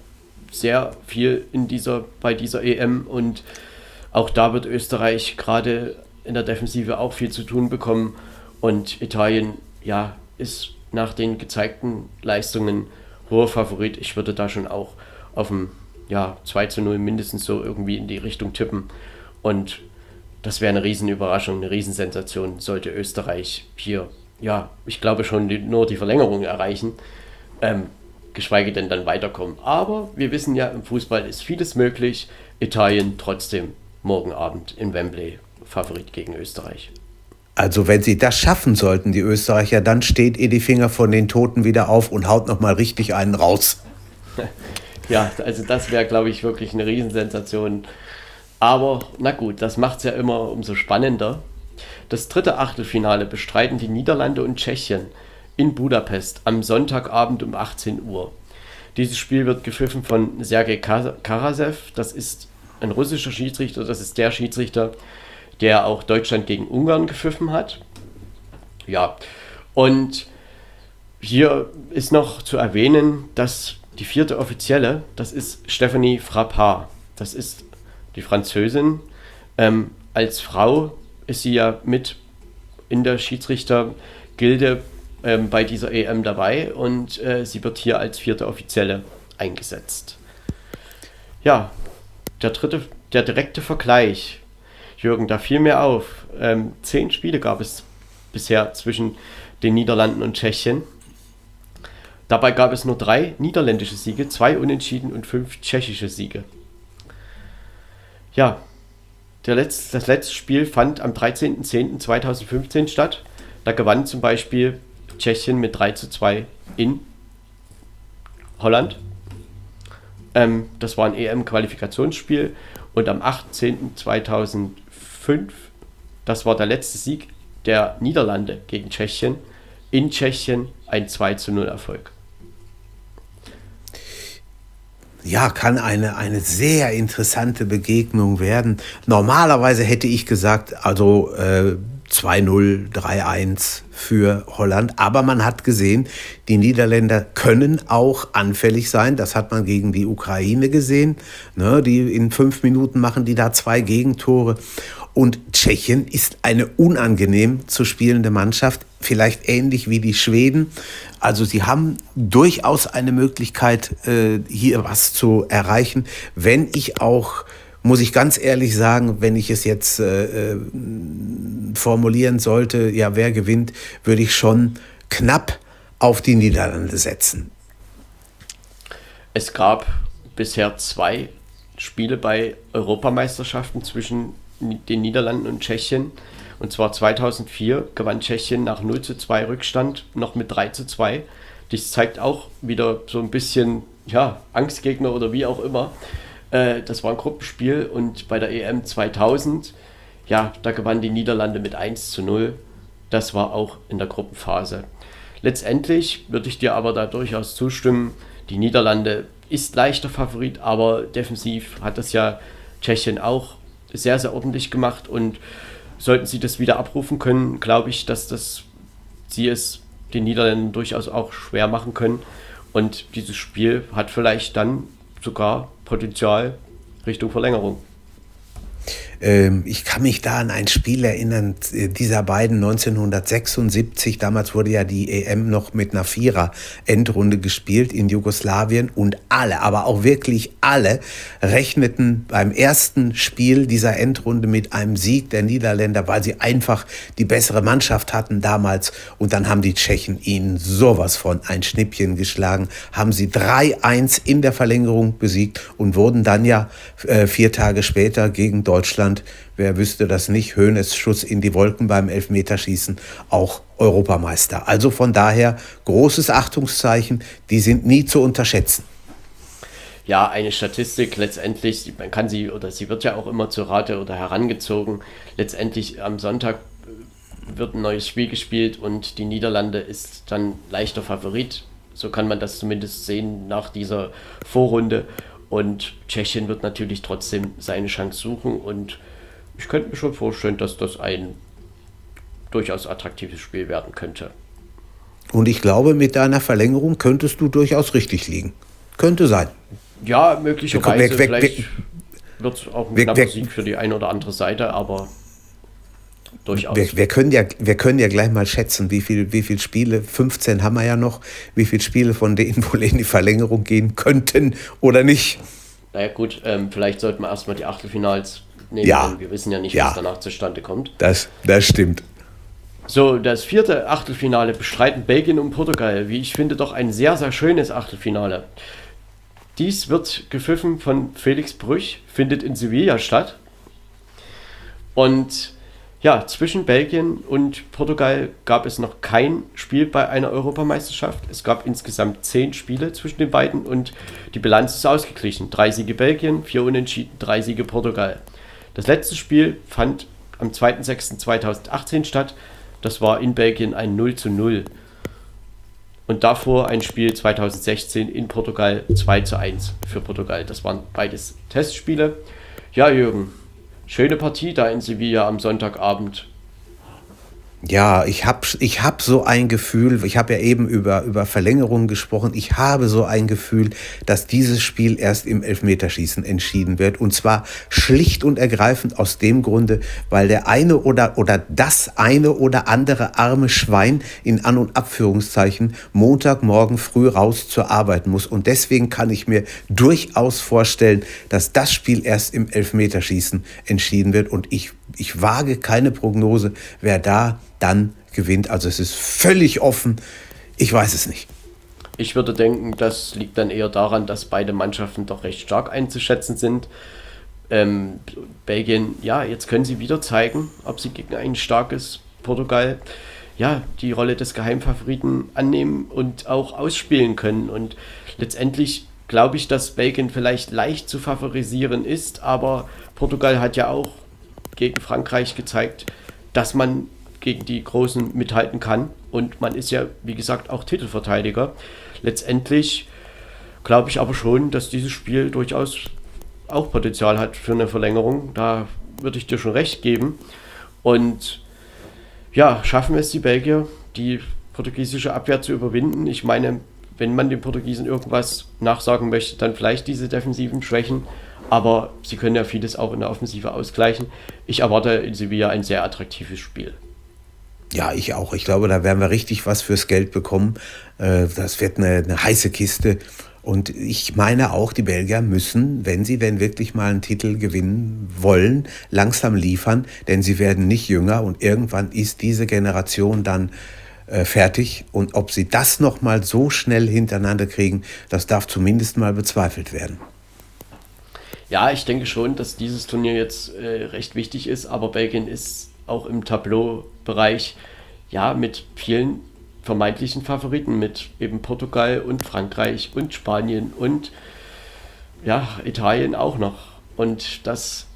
sehr viel in dieser, bei dieser EM und auch da wird Österreich gerade in der Defensive auch viel zu tun bekommen. Und Italien, ja, ist nach den gezeigten Leistungen hoher Favorit. Ich würde da schon auch auf dem ja, 2 zu 0 mindestens so irgendwie in die Richtung tippen. Und das wäre eine Riesenüberraschung, eine Riesensensation, sollte Österreich hier, ja, ich glaube schon die, nur die Verlängerung erreichen, ähm, geschweige denn dann weiterkommen. Aber wir wissen ja, im Fußball ist vieles möglich. Italien trotzdem morgen Abend in Wembley Favorit gegen Österreich. Also wenn sie das schaffen sollten, die Österreicher, dann steht ihr die Finger von den Toten wieder auf und haut nochmal richtig einen raus. Ja, also das wäre, glaube ich, wirklich eine Riesensensation. Aber na gut, das macht es ja immer umso spannender. Das dritte Achtelfinale bestreiten die Niederlande und Tschechien in Budapest am Sonntagabend um 18 Uhr. Dieses Spiel wird gepfiffen von Sergei Karasev. Das ist ein russischer Schiedsrichter. Das ist der Schiedsrichter, der auch Deutschland gegen Ungarn gepfiffen hat. Ja, und hier ist noch zu erwähnen, dass die vierte Offizielle, das ist Stephanie Frappard. das ist die Französin. Ähm, als Frau ist sie ja mit in der Schiedsrichtergilde ähm, bei dieser EM dabei und äh, sie wird hier als vierte Offizielle eingesetzt. Ja, der dritte, der direkte Vergleich. Jürgen, da fiel mir auf. Ähm, zehn Spiele gab es bisher zwischen den Niederlanden und Tschechien. Dabei gab es nur drei niederländische Siege, zwei Unentschieden und fünf tschechische Siege. Ja, letzte, das letzte Spiel fand am 13.10.2015 statt. Da gewann zum Beispiel Tschechien mit 3 zu 2 in Holland. Ähm, das war ein EM-Qualifikationsspiel. Und am 18.2005, das war der letzte Sieg der Niederlande gegen Tschechien, in Tschechien ein 2 zu 0 Erfolg ja, kann eine, eine sehr interessante Begegnung werden. Normalerweise hätte ich gesagt, also äh, 2-0, 3-1 für Holland. Aber man hat gesehen, die Niederländer können auch anfällig sein. Das hat man gegen die Ukraine gesehen. Ne, die in fünf Minuten machen die da zwei Gegentore. Und Tschechien ist eine unangenehm zu spielende Mannschaft, vielleicht ähnlich wie die Schweden. Also sie haben durchaus eine Möglichkeit, äh, hier was zu erreichen, wenn ich auch muss ich ganz ehrlich sagen, wenn ich es jetzt äh, äh, formulieren sollte, ja, wer gewinnt, würde ich schon knapp auf die Niederlande setzen. Es gab bisher zwei Spiele bei Europameisterschaften zwischen den Niederlanden und Tschechien. Und zwar 2004 gewann Tschechien nach 0 zu 2 Rückstand noch mit 3 zu 2. Dies zeigt auch wieder so ein bisschen ja, Angstgegner oder wie auch immer. Äh, das war ein Gruppenspiel und bei der EM 2000, ja, da gewann die Niederlande mit 1 zu 0. Das war auch in der Gruppenphase. Letztendlich würde ich dir aber da durchaus zustimmen, die Niederlande ist leichter Favorit, aber defensiv hat das ja Tschechien auch sehr, sehr ordentlich gemacht und sollten sie das wieder abrufen können, glaube ich, dass das, sie es den Niederländern durchaus auch schwer machen können. Und dieses Spiel hat vielleicht dann sogar Potenzial Richtung Verlängerung. Ähm, ich kann mich da an ein Spiel erinnern, äh, dieser beiden 1976. Damals wurde ja die EM noch mit einer Vierer-Endrunde gespielt in Jugoslawien und alle, aber auch wirklich alle, rechneten beim ersten Spiel dieser Endrunde mit einem Sieg der Niederländer, weil sie einfach die bessere Mannschaft hatten damals. Und dann haben die Tschechen ihnen sowas von ein Schnippchen geschlagen, haben sie 3-1 in der Verlängerung besiegt und wurden dann ja äh, vier Tage später gegen Deutschland Deutschland, wer wüsste das nicht, Höhnes Schuss in die Wolken beim Elfmeterschießen, auch Europameister. Also von daher großes Achtungszeichen, die sind nie zu unterschätzen. Ja, eine Statistik letztendlich, man kann sie oder sie wird ja auch immer zur Rate oder herangezogen. Letztendlich am Sonntag wird ein neues Spiel gespielt und die Niederlande ist dann leichter Favorit. So kann man das zumindest sehen nach dieser Vorrunde. Und Tschechien wird natürlich trotzdem seine Chance suchen und ich könnte mir schon vorstellen, dass das ein durchaus attraktives Spiel werden könnte. Und ich glaube, mit deiner Verlängerung könntest du durchaus richtig liegen. Könnte sein. Ja, möglicherweise. Weg, weg, vielleicht wird es auch ein knapper Sieg für die eine oder andere Seite, aber Durchaus. Wir, wir, können ja, wir können ja gleich mal schätzen, wie viele wie viel Spiele, 15 haben wir ja noch, wie viele Spiele von denen wohl in die Verlängerung gehen könnten oder nicht. Naja gut, ähm, vielleicht sollten wir erstmal die Achtelfinals nehmen, ja. wir wissen ja nicht, ja. was danach zustande kommt. Das, das stimmt. So, das vierte Achtelfinale bestreiten Belgien und Portugal. Wie ich finde, doch ein sehr, sehr schönes Achtelfinale. Dies wird gepfiffen von Felix Brüch, findet in Sevilla statt. Und ja, zwischen Belgien und Portugal gab es noch kein Spiel bei einer Europameisterschaft. Es gab insgesamt zehn Spiele zwischen den beiden und die Bilanz ist ausgeglichen. Drei Siege Belgien, vier Unentschieden, drei Siege Portugal. Das letzte Spiel fand am 2.6.2018 statt. Das war in Belgien ein 0 zu 0. Und davor ein Spiel 2016 in Portugal 2 zu 1 für Portugal. Das waren beides Testspiele. Ja, Jürgen, Schöne Partie da in Sevilla am Sonntagabend. Ja, ich habe ich hab so ein Gefühl, ich habe ja eben über, über Verlängerungen gesprochen, ich habe so ein Gefühl, dass dieses Spiel erst im Elfmeterschießen entschieden wird. Und zwar schlicht und ergreifend aus dem Grunde, weil der eine oder, oder das eine oder andere arme Schwein in An- und Abführungszeichen Montagmorgen früh raus zur Arbeit muss. Und deswegen kann ich mir durchaus vorstellen, dass das Spiel erst im Elfmeterschießen entschieden wird. Und ich, ich wage keine Prognose, wer da dann gewinnt. Also es ist völlig offen. Ich weiß es nicht. Ich würde denken, das liegt dann eher daran, dass beide Mannschaften doch recht stark einzuschätzen sind. Ähm, Belgien, ja, jetzt können sie wieder zeigen, ob sie gegen ein starkes Portugal ja, die Rolle des Geheimfavoriten annehmen und auch ausspielen können. Und letztendlich glaube ich, dass Belgien vielleicht leicht zu favorisieren ist, aber Portugal hat ja auch gegen Frankreich gezeigt, dass man gegen die Großen mithalten kann. Und man ist ja, wie gesagt, auch Titelverteidiger. Letztendlich glaube ich aber schon, dass dieses Spiel durchaus auch Potenzial hat für eine Verlängerung. Da würde ich dir schon recht geben. Und ja, schaffen es die Belgier, die portugiesische Abwehr zu überwinden? Ich meine, wenn man den Portugiesen irgendwas nachsagen möchte, dann vielleicht diese defensiven Schwächen. Aber sie können ja vieles auch in der Offensive ausgleichen. Ich erwarte in Sevilla ein sehr attraktives Spiel. Ja, ich auch. Ich glaube, da werden wir richtig was fürs Geld bekommen. Äh, das wird eine, eine heiße Kiste. Und ich meine auch, die Belgier müssen, wenn sie denn wirklich mal einen Titel gewinnen wollen, langsam liefern, denn sie werden nicht jünger und irgendwann ist diese Generation dann äh, fertig. Und ob sie das noch mal so schnell hintereinander kriegen, das darf zumindest mal bezweifelt werden. Ja, ich denke schon, dass dieses Turnier jetzt äh, recht wichtig ist, aber Belgien ist auch im Tableau-Bereich ja mit vielen vermeintlichen Favoriten, mit eben Portugal und Frankreich und Spanien und ja, Italien auch noch. Und das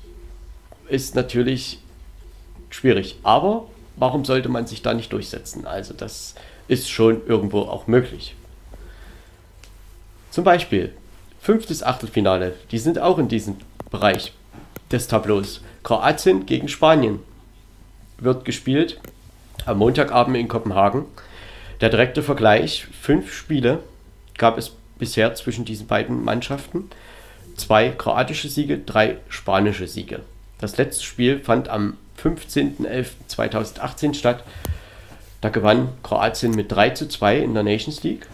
ist natürlich schwierig. Aber warum sollte man sich da nicht durchsetzen? Also das ist schon irgendwo auch möglich. Zum Beispiel fünftes Achtelfinale, die sind auch in diesem Bereich des Tableaus. Kroatien gegen Spanien wird gespielt am Montagabend in Kopenhagen. Der direkte Vergleich, fünf Spiele gab es bisher zwischen diesen beiden Mannschaften. Zwei kroatische Siege, drei spanische Siege. Das letzte Spiel fand am 15.11.2018 statt. Da gewann Kroatien mit 3 zu 2 in der Nations League.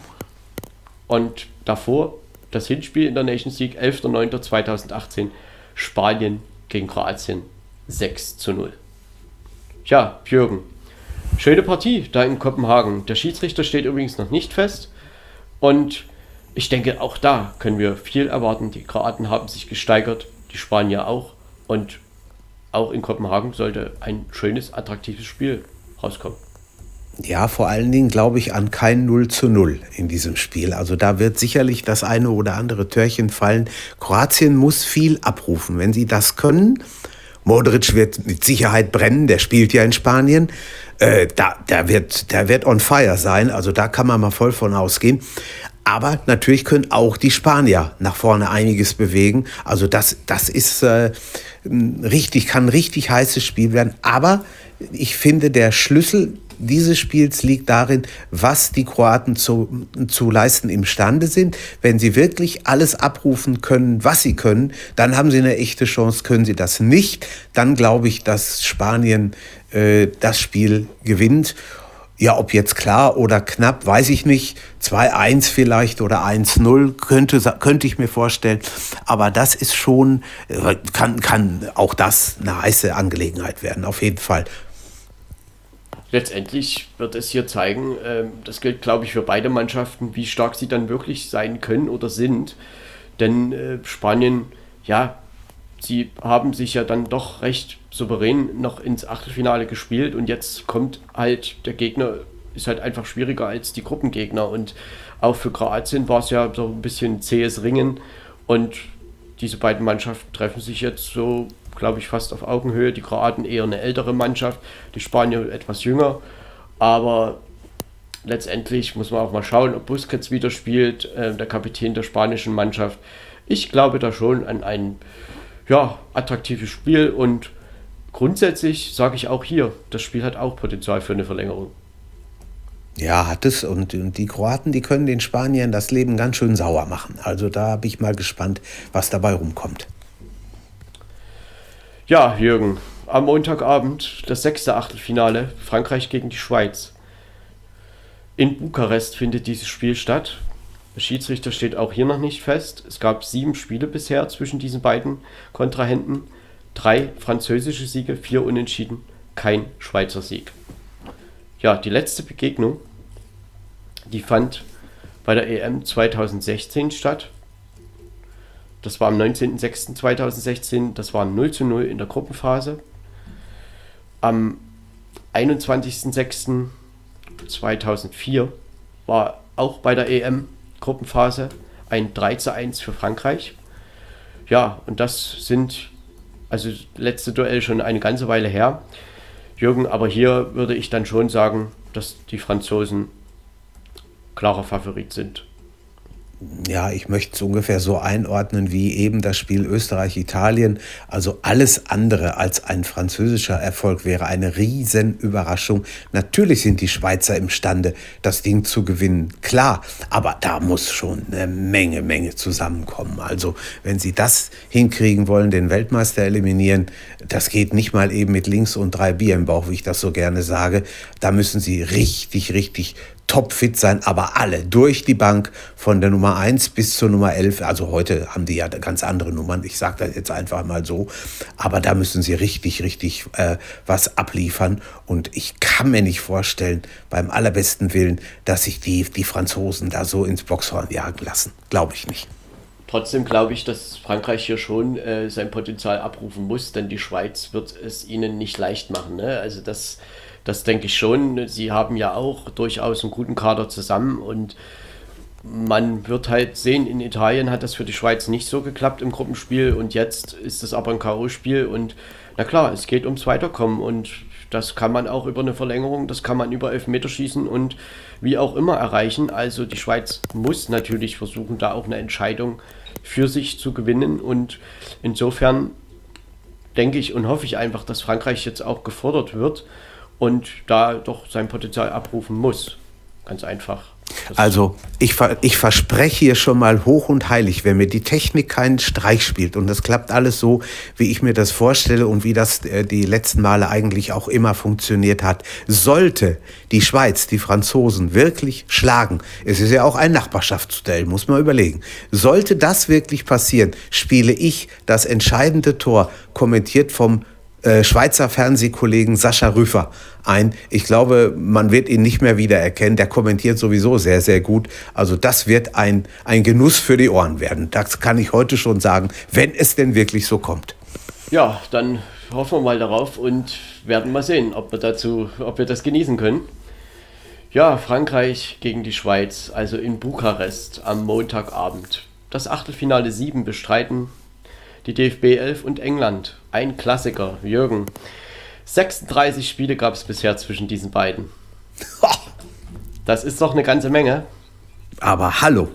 Und davor das Hinspiel in der Nations League, 11.09.2018, Spanien gegen Kroatien 6 zu 0. Ja, Jürgen, schöne Partie da in Kopenhagen. Der Schiedsrichter steht übrigens noch nicht fest. Und ich denke, auch da können wir viel erwarten. Die Kroaten haben sich gesteigert, die Spanier auch. Und auch in Kopenhagen sollte ein schönes, attraktives Spiel rauskommen. Ja, vor allen Dingen glaube ich an kein 0 zu 0 in diesem Spiel. Also da wird sicherlich das eine oder andere Törchen fallen. Kroatien muss viel abrufen. Wenn sie das können, Modric wird mit Sicherheit brennen, der spielt ja in Spanien. Äh, da, der, wird, der wird on fire sein, also da kann man mal voll von ausgehen. Aber natürlich können auch die Spanier nach vorne einiges bewegen. Also das, das ist äh, richtig, kann ein richtig heißes Spiel werden. Aber ich finde, der Schlüssel dieses Spiels liegt darin, was die Kroaten zu, zu leisten imstande sind. Wenn sie wirklich alles abrufen können, was sie können, dann haben sie eine echte Chance. Können sie das nicht, dann glaube ich, dass Spanien äh, das Spiel gewinnt. Ja, ob jetzt klar oder knapp, weiß ich nicht. 2-1 vielleicht oder 1-0 könnte, könnte ich mir vorstellen. Aber das ist schon, äh, kann, kann auch das eine heiße Angelegenheit werden, auf jeden Fall letztendlich wird es hier zeigen, äh, das gilt, glaube ich, für beide Mannschaften, wie stark sie dann wirklich sein können oder sind. Denn äh, Spanien, ja, sie haben sich ja dann doch recht souverän noch ins Achtelfinale gespielt und jetzt kommt halt der Gegner, ist halt einfach schwieriger als die Gruppengegner. Und auch für Kroatien war es ja so ein bisschen zähes Ringen und diese beiden Mannschaften treffen sich jetzt so glaube ich, fast auf Augenhöhe. Die Kroaten eher eine ältere Mannschaft, die Spanier etwas jünger. Aber letztendlich muss man auch mal schauen, ob Busquets wieder spielt, äh, der Kapitän der spanischen Mannschaft. Ich glaube da schon an ein ja, attraktives Spiel und grundsätzlich sage ich auch hier, das Spiel hat auch Potenzial für eine Verlängerung. Ja, hat es. Und, und, die Kroaten, die können den Spaniern das Leben ganz schön sauer machen. Also da bin ich mal gespannt, was dabei rumkommt. Ja, Jürgen, am Montagabend das sechste Achtelfinale, Frankreich gegen die Schweiz. In Bukarest findet dieses Spiel statt. Der Schiedsrichter steht auch hier noch nicht fest. Es gab sieben Spiele bisher zwischen diesen beiden Kontrahenten. Drei französische Siege, vier Unentschieden, kein Schweizer Sieg. Ja, die letzte Begegnung, die fand bei der EM 2016 statt. Das war am 19.06.2016, das war 0 zu 0 in der Gruppenphase. Am 21.06.2004 war auch bei der EM Gruppenphase ein 3 zu 1 für Frankreich. Ja, und das sind also letzte Duell schon eine ganze Weile her. Jürgen, aber hier würde ich dann schon sagen, dass die Franzosen klarer Favorit sind ja, ich möchte es ungefähr so einordnen wie eben das Spiel Österreich-Italien. Also alles andere als ein französischer Erfolg wäre eine Riesenüberraschung. Natürlich sind die Schweizer imstande, das Ding zu gewinnen. Klar, aber da muss schon eine Menge, Menge zusammenkommen. Also wenn sie das hinkriegen wollen, den Weltmeister eliminieren, das geht nicht mal eben mit links und drei Bier im Bauch, wie ich das so gerne sage. Da müssen sie richtig, richtig topfit sein, aber alle durch die Bank von der Nummer 1 bis zur Nummer 11. Also heute haben die ja ganz andere Nummern, ich sage das jetzt einfach mal so. Aber da müssen sie richtig, richtig äh, was abliefern. Und ich kann mir nicht vorstellen, beim allerbesten Willen, dass sich die, die Franzosen da so ins Boxhorn jagen lassen. Glaube ich nicht. Trotzdem glaube ich, dass Frankreich hier schon äh, sein Potenzial abrufen muss, denn die Schweiz wird es ihnen nicht leicht machen. Ne? Also das das denke ich schon. Sie haben ja auch durchaus einen guten Kader zusammen und man wird halt sehen, in Italien hat das für die Schweiz nicht so geklappt im Gruppenspiel und jetzt ist es aber ein K.O.-Spiel und na klar, es geht ums Weiterkommen und das kann man auch über eine Verlängerung, das kann man über Elfmeterschießen und wie auch immer erreichen. Also die Schweiz muss natürlich versuchen, da auch eine Entscheidung für sich zu gewinnen und insofern denke ich und hoffe ich einfach, dass Frankreich jetzt auch gefordert wird und da doch sein Potenzial abrufen muss. Ganz einfach. Also ich, ich verspreche hier schon mal hoch und heilig, wenn mir die Technik keinen Streich spielt und das klappt alles so, wie ich mir das vorstelle und wie das äh, die letzten Male eigentlich auch immer funktioniert hat, sollte die Schweiz, die Franzosen wirklich schlagen, es ist ja auch ein Nachbarschaftsduell, muss man überlegen, sollte das wirklich passieren, spiele ich das entscheidende Tor, kommentiert vom äh, Schweizer Fernsehkollegen Sascha Rüffer ein. Ich glaube, man wird ihn nicht mehr wiedererkennen. Der kommentiert sowieso sehr, sehr gut. Also das wird ein, ein Genuss für die Ohren werden. Das kann ich heute schon sagen, wenn es denn wirklich so kommt. Ja, dann hoffen wir mal darauf und werden mal sehen, ob wir dazu, ob wir das genießen können. Ja, Frankreich gegen die Schweiz, also in Bukarest am Montagabend. Das Achtelfinale 7 bestreiten die DFB 11 und England. Ein Klassiker, Jürgen. 36 Spiele gab es bisher zwischen diesen beiden. Das ist doch eine ganze Menge. Aber hallo.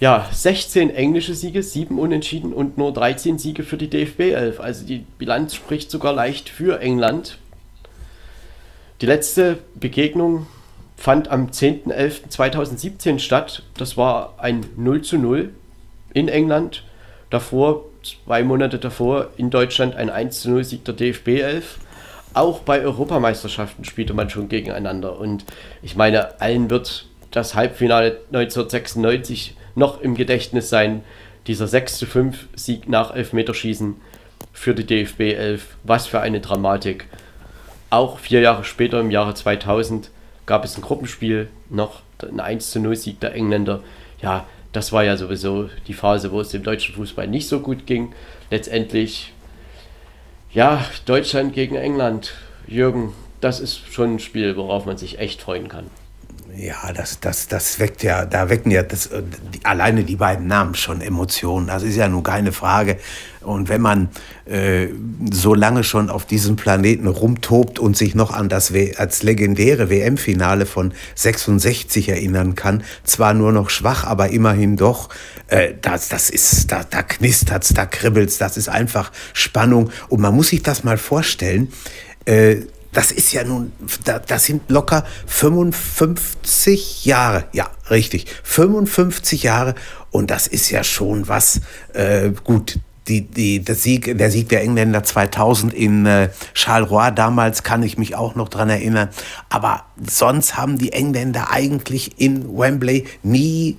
Ja, 16 englische Siege, 7 Unentschieden und nur 13 Siege für die DFB 11. Also die Bilanz spricht sogar leicht für England. Die letzte Begegnung fand am 10.11.2017 statt. Das war ein 0 zu 0 in England davor, zwei Monate davor, in Deutschland ein 1-0-Sieg der DFB 11. Auch bei Europameisterschaften spielte man schon gegeneinander. Und ich meine, allen wird das Halbfinale 1996 noch im Gedächtnis sein. Dieser 6-5-Sieg nach Elfmeterschießen für die DFB 11. Was für eine Dramatik. Auch vier Jahre später, im Jahre 2000, gab es ein Gruppenspiel, noch ein 1-0-Sieg der Engländer. Ja, das war ja sowieso die Phase, wo es dem deutschen Fußball nicht so gut ging. Letztendlich, ja, Deutschland gegen England. Jürgen, das ist schon ein Spiel, worauf man sich echt freuen kann. Ja, das, das, das weckt ja, da wecken ja das, die, alleine die beiden Namen schon Emotionen. Das ist ja nun keine Frage. Und wenn man äh, so lange schon auf diesem Planeten rumtobt und sich noch an das w als legendäre WM-Finale von 66 erinnern kann, zwar nur noch schwach, aber immerhin doch, äh, das, das ist, da, da knistert's, da kribbelt's, das ist einfach Spannung. Und man muss sich das mal vorstellen, äh, das ist ja nun, das sind locker 55 Jahre. Ja, richtig. 55 Jahre. Und das ist ja schon was. Äh, gut, die, die, das Sieg, der Sieg der Engländer 2000 in äh, Charleroi damals kann ich mich auch noch dran erinnern. Aber sonst haben die Engländer eigentlich in Wembley nie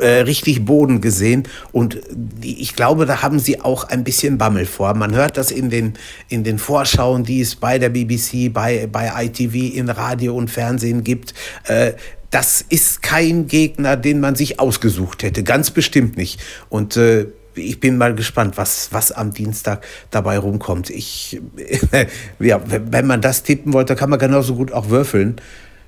äh, richtig Boden gesehen. Und die, ich glaube, da haben sie auch ein bisschen Bammel vor. Man hört das in den, in den Vorschauen, die es bei der BBC, bei, bei ITV, in Radio und Fernsehen gibt. Äh, das ist kein Gegner, den man sich ausgesucht hätte. Ganz bestimmt nicht. Und äh, ich bin mal gespannt, was, was am Dienstag dabei rumkommt. Ich, ja, wenn man das tippen wollte, kann man genauso gut auch würfeln.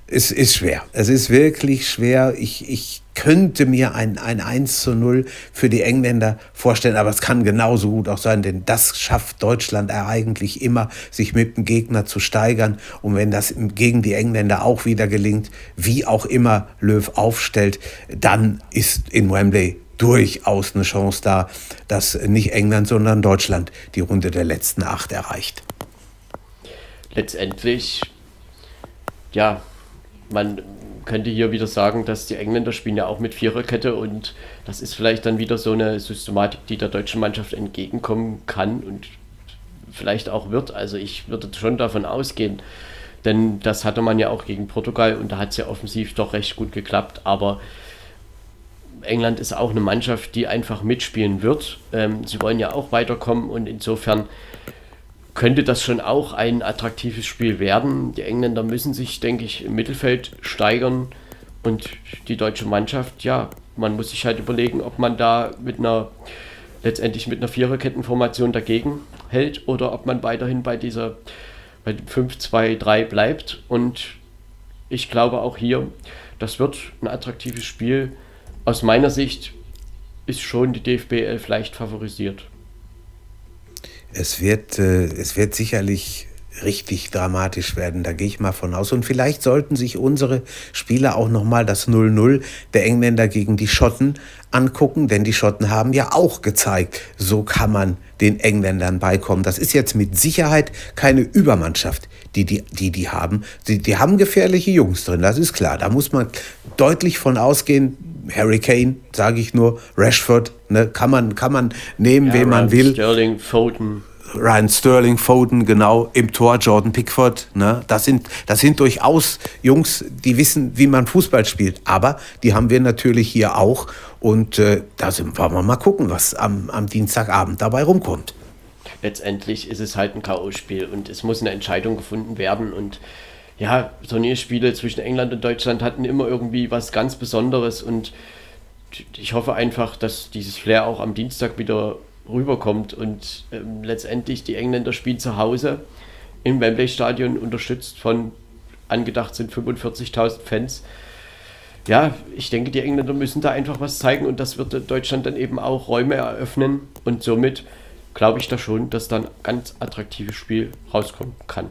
Es ist schwer. Es ist wirklich schwer. Ich, ich könnte mir ein, ein 1 zu 0 für die Engländer vorstellen, aber es kann genauso gut auch sein, denn das schafft Deutschland eigentlich immer, sich mit dem Gegner zu steigern. Und wenn das gegen die Engländer auch wieder gelingt, wie auch immer Löw aufstellt, dann ist in Wembley durchaus eine Chance da, dass nicht England, sondern Deutschland die Runde der letzten acht erreicht. Letztendlich, ja, man könnte hier wieder sagen, dass die Engländer spielen ja auch mit Viererkette und das ist vielleicht dann wieder so eine Systematik, die der deutschen Mannschaft entgegenkommen kann und vielleicht auch wird. Also ich würde schon davon ausgehen, denn das hatte man ja auch gegen Portugal und da hat es ja offensiv doch recht gut geklappt, aber England ist auch eine Mannschaft, die einfach mitspielen wird. Ähm, sie wollen ja auch weiterkommen und insofern könnte das schon auch ein attraktives Spiel werden. Die Engländer müssen sich, denke ich, im Mittelfeld steigern und die deutsche Mannschaft, ja, man muss sich halt überlegen, ob man da mit einer letztendlich mit einer Viererkettenformation dagegen hält oder ob man weiterhin bei dieser bei 5-2-3 bleibt und ich glaube auch hier, das wird ein attraktives Spiel aus meiner Sicht ist schon die DFB 11 leicht favorisiert. Es wird, äh, es wird sicherlich richtig dramatisch werden, da gehe ich mal von aus. Und vielleicht sollten sich unsere Spieler auch nochmal das 0-0 der Engländer gegen die Schotten angucken, denn die Schotten haben ja auch gezeigt, so kann man den Engländern beikommen. Das ist jetzt mit Sicherheit keine Übermannschaft, die die, die, die haben. Die, die haben gefährliche Jungs drin, das ist klar. Da muss man deutlich von ausgehen, Harry Kane, sage ich nur, Rashford, ne, kann man, kann man nehmen, ja, wen man will. Sterling, Foden. Ryan Sterling, Foden, genau, im Tor Jordan Pickford. Ne? Das, sind, das sind durchaus Jungs, die wissen, wie man Fußball spielt. Aber die haben wir natürlich hier auch. Und äh, da sind, wollen wir mal gucken, was am, am Dienstagabend dabei rumkommt. Letztendlich ist es halt ein K.O.-Spiel und es muss eine Entscheidung gefunden werden. Und ja, Turnierspiele zwischen England und Deutschland hatten immer irgendwie was ganz Besonderes und ich hoffe einfach, dass dieses Flair auch am Dienstag wieder rüberkommt und ähm, letztendlich die Engländer spielen zu Hause im Wembley Stadion unterstützt von angedacht sind 45.000 Fans. Ja, ich denke, die Engländer müssen da einfach was zeigen und das wird Deutschland dann eben auch Räume eröffnen und somit glaube ich da schon, dass dann ein ganz attraktives Spiel rauskommen kann.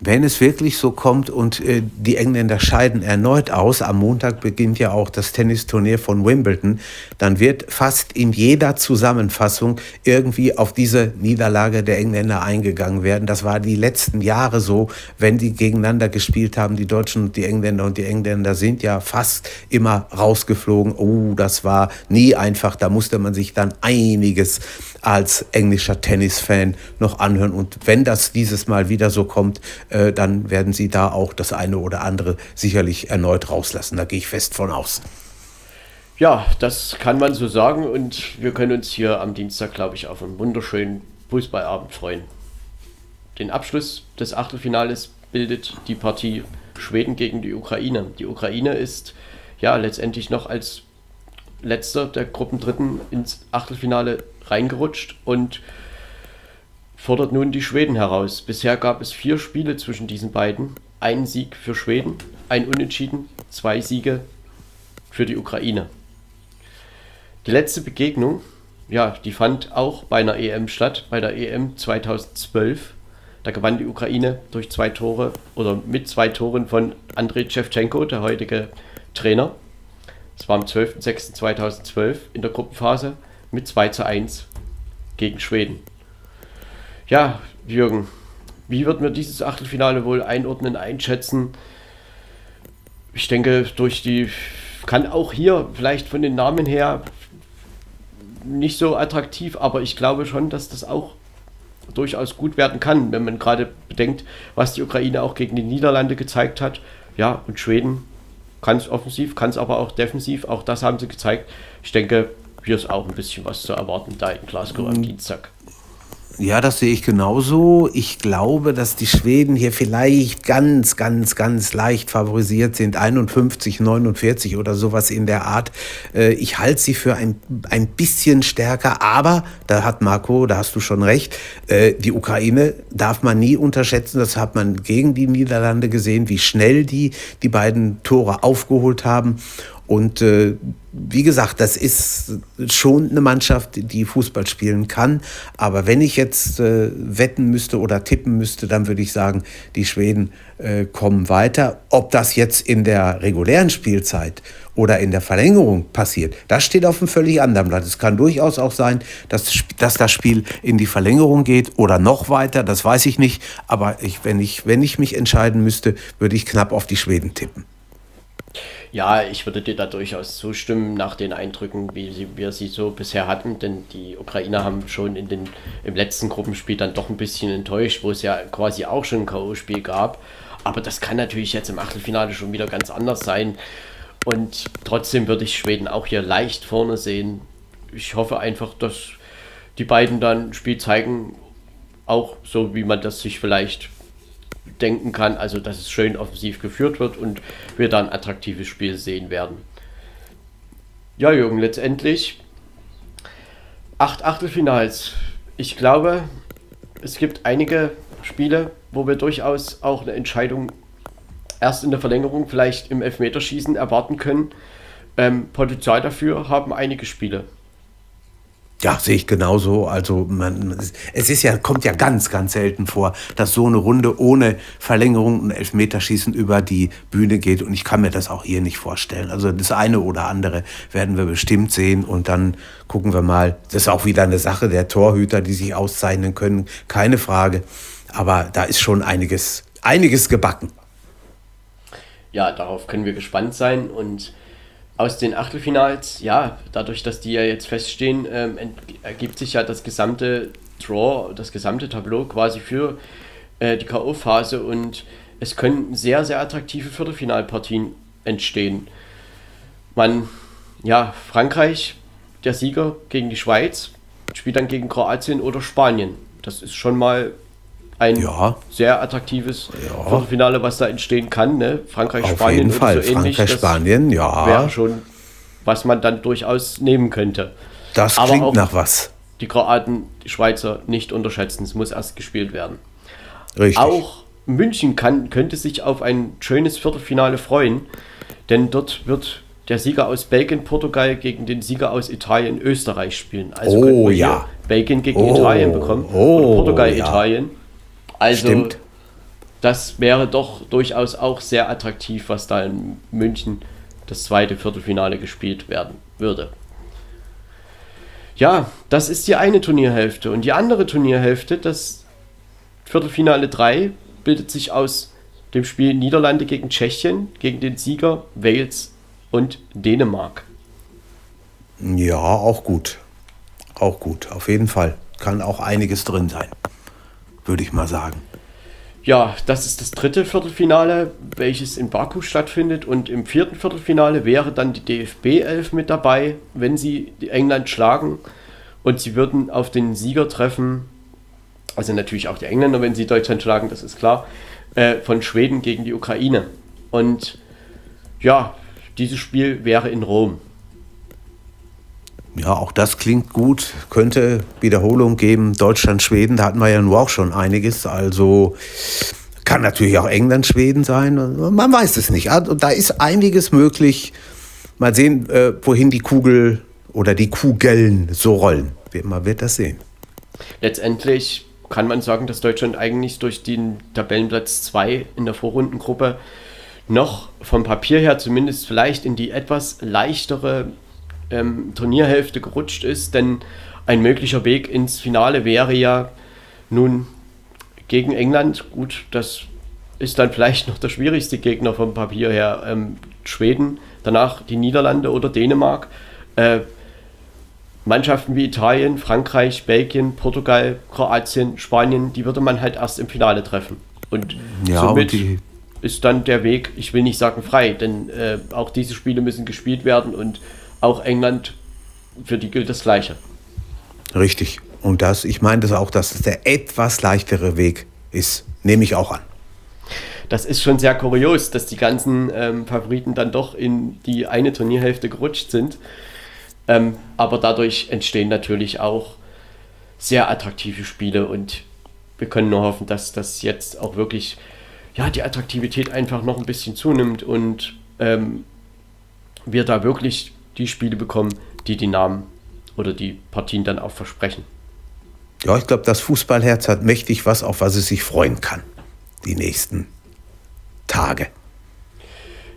Wenn es wirklich so kommt und äh, die Engländer scheiden erneut aus, am Montag beginnt ja auch das Tennisturnier von Wimbledon, dann wird fast in jeder Zusammenfassung irgendwie auf diese Niederlage der Engländer eingegangen werden. Das war die letzten Jahre so, wenn die gegeneinander gespielt haben, die Deutschen und die Engländer und die Engländer sind ja fast immer rausgeflogen. Oh, das war nie einfach, da musste man sich dann einiges als englischer Tennisfan noch anhören. Und wenn das dieses Mal wieder so kommt, äh, dann werden sie da auch das eine oder andere sicherlich erneut rauslassen. Da gehe ich fest von aus. Ja, das kann man so sagen und wir können uns hier am Dienstag, glaube ich, auf einen wunderschönen Fußballabend freuen. Den Abschluss des Achtelfinales bildet die Partie Schweden gegen die Ukraine. Die Ukraine ist ja letztendlich noch als letzter der Gruppendritten ins Achtelfinale reingerutscht und fordert nun die Schweden heraus. Bisher gab es vier Spiele zwischen diesen beiden. Ein Sieg für Schweden, ein Unentschieden, zwei Siege für die Ukraine. Die letzte Begegnung ja, die fand auch bei einer EM statt, bei der EM 2012. Da gewann die Ukraine durch zwei Tore oder mit zwei Toren von Andrei Shevchenko, der heutige Trainer. Es war am 12.06.2012 in der Gruppenphase mit 2 zu 1 gegen Schweden. Ja, Jürgen, wie wird mir dieses Achtelfinale wohl einordnen, einschätzen? Ich denke, durch die kann auch hier vielleicht von den Namen her nicht so attraktiv, aber ich glaube schon, dass das auch durchaus gut werden kann, wenn man gerade bedenkt, was die Ukraine auch gegen die Niederlande gezeigt hat. Ja, und Schweden kann es offensiv, kann es aber auch defensiv. Auch das haben sie gezeigt. Ich denke, hier ist auch ein bisschen was zu erwarten da in Glasgow am mhm. Dienstag. Ja, das sehe ich genauso. Ich glaube, dass die Schweden hier vielleicht ganz, ganz, ganz leicht favorisiert sind. 51, 49 oder sowas in der Art. Äh, ich halte sie für ein, ein bisschen stärker, aber da hat Marco, da hast du schon recht, äh, die Ukraine darf man nie unterschätzen. Das hat man gegen die Niederlande gesehen, wie schnell die die beiden Tore aufgeholt haben. Und äh, wie gesagt, das ist schon eine Mannschaft, die Fußball spielen kann. Aber wenn ich jetzt äh, wetten müsste oder tippen müsste, dann würde ich sagen, die Schweden äh, kommen weiter. Ob das jetzt in der regulären Spielzeit oder in der Verlängerung passiert, das steht auf einem völlig anderen Blatt. Es kann durchaus auch sein, dass, dass das Spiel in die Verlängerung geht oder noch weiter, das weiß ich nicht. Aber ich, wenn, ich, wenn ich mich entscheiden müsste, würde ich knapp auf die Schweden tippen. Ja, ich würde dir da durchaus zustimmen nach den Eindrücken, wie sie, wir sie so bisher hatten, denn die Ukrainer haben schon in den, im letzten Gruppenspiel dann doch ein bisschen enttäuscht, wo es ja quasi auch schon ein K.O.-Spiel gab. Aber das kann natürlich jetzt im Achtelfinale schon wieder ganz anders sein. Und trotzdem würde ich Schweden auch hier leicht vorne sehen. Ich hoffe einfach, dass die beiden dann Spiel zeigen, auch so wie man das sich vielleicht denken kann, also dass es schön offensiv geführt wird und wir dann ein attraktives Spiel sehen werden. Ja, Jürgen, letztendlich acht Achtelfinals. Ich glaube, es gibt einige Spiele, wo wir durchaus auch eine Entscheidung erst in der Verlängerung, vielleicht im Elfmeterschießen erwarten können. Ähm, Potenzial dafür haben einige Spiele. Ja, sehe ich genauso. Also man, es ist ja, kommt ja ganz, ganz selten vor, dass so eine Runde ohne Verlängerung und Elfmeterschießen über die Bühne geht. Und ich kann mir das auch hier nicht vorstellen. Also das eine oder andere werden wir bestimmt sehen und dann gucken wir mal. Das ist auch wieder eine Sache der Torhüter, die sich auszeichnen können, keine Frage. Aber da ist schon einiges, einiges gebacken. Ja, darauf können wir gespannt sein und aus den Achtelfinals, ja, dadurch, dass die ja jetzt feststehen, ähm, ergibt sich ja das gesamte Draw, das gesamte Tableau quasi für äh, die K.O.-Phase und es können sehr, sehr attraktive Viertelfinalpartien entstehen. Man, ja, Frankreich, der Sieger gegen die Schweiz, spielt dann gegen Kroatien oder Spanien. Das ist schon mal ein ja. sehr attraktives ja. Viertelfinale, was da entstehen kann. Ne? Frankreich, Auf Spanien jeden Fall. so ähnlich. Frankreich, Spanien, ja. Wäre schon, was man dann durchaus nehmen könnte. Das Aber klingt nach was. Die Kroaten, die Schweizer nicht unterschätzen. Es muss erst gespielt werden. Richtig. Auch München kann, könnte sich auf ein schönes Viertelfinale freuen, denn dort wird der Sieger aus Belgien, Portugal gegen den Sieger aus Italien, Österreich spielen. Also oh ja. Belgien gegen oh, Italien bekommen oh, oder Portugal, ja. Italien. Also Stimmt. das wäre doch durchaus auch sehr attraktiv, was da in München das zweite Viertelfinale gespielt werden würde. Ja, das ist die eine Turnierhälfte. Und die andere Turnierhälfte, das Viertelfinale 3, bildet sich aus dem Spiel Niederlande gegen Tschechien, gegen den Sieger Wales und Dänemark. Ja, auch gut. Auch gut, auf jeden Fall. Kann auch einiges drin sein würde ich mal sagen. Ja, das ist das dritte Viertelfinale, welches in Baku stattfindet. Und im vierten Viertelfinale wäre dann die DFB 11 mit dabei, wenn sie England schlagen. Und sie würden auf den Sieger treffen, also natürlich auch die Engländer, wenn sie Deutschland schlagen, das ist klar, äh, von Schweden gegen die Ukraine. Und ja, dieses Spiel wäre in Rom. Ja, auch das klingt gut. Könnte Wiederholung geben. Deutschland, Schweden, da hatten wir ja nur auch schon einiges. Also kann natürlich auch England, Schweden sein. Man weiß es nicht. Also, da ist einiges möglich. Mal sehen, äh, wohin die Kugel oder die Kugeln so rollen. man wird das sehen. Letztendlich kann man sagen, dass Deutschland eigentlich durch den Tabellenplatz 2 in der Vorrundengruppe noch vom Papier her zumindest vielleicht in die etwas leichtere ähm, Turnierhälfte gerutscht ist, denn ein möglicher Weg ins Finale wäre ja nun gegen England. Gut, das ist dann vielleicht noch der schwierigste Gegner vom Papier her. Ähm, Schweden, danach die Niederlande oder Dänemark. Äh, Mannschaften wie Italien, Frankreich, Belgien, Portugal, Kroatien, Spanien, die würde man halt erst im Finale treffen. Und ja, somit und ist dann der Weg, ich will nicht sagen frei, denn äh, auch diese Spiele müssen gespielt werden und auch England, für die gilt das Gleiche. Richtig. Und das, ich meine das auch, dass es der etwas leichtere Weg ist. Nehme ich auch an. Das ist schon sehr kurios, dass die ganzen ähm, Favoriten dann doch in die eine Turnierhälfte gerutscht sind. Ähm, aber dadurch entstehen natürlich auch sehr attraktive Spiele und wir können nur hoffen, dass das jetzt auch wirklich ja, die Attraktivität einfach noch ein bisschen zunimmt und ähm, wir da wirklich die Spiele bekommen, die die Namen oder die Partien dann auch versprechen. Ja, ich glaube, das Fußballherz hat mächtig was, auf was es sich freuen kann, die nächsten Tage.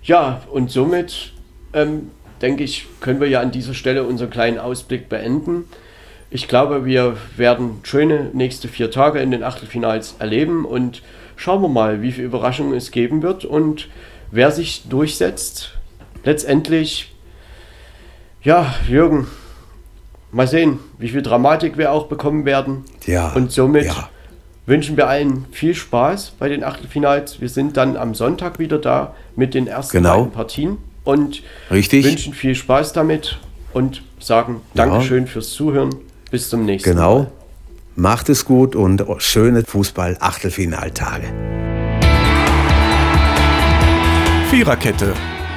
Ja, und somit ähm, denke ich, können wir ja an dieser Stelle unseren kleinen Ausblick beenden. Ich glaube, wir werden schöne nächste vier Tage in den Achtelfinals erleben und schauen wir mal, wie viele Überraschungen es geben wird und wer sich durchsetzt. Letztendlich, ja, Jürgen, mal sehen, wie viel Dramatik wir auch bekommen werden. Ja. Und somit ja. wünschen wir allen viel Spaß bei den Achtelfinals. Wir sind dann am Sonntag wieder da mit den ersten genau. beiden Partien und Richtig. wünschen viel Spaß damit und sagen ja. Dankeschön fürs Zuhören. Bis zum nächsten genau. Mal. Genau. Macht es gut und schöne Fußball-Achtelfinaltage. Viererkette,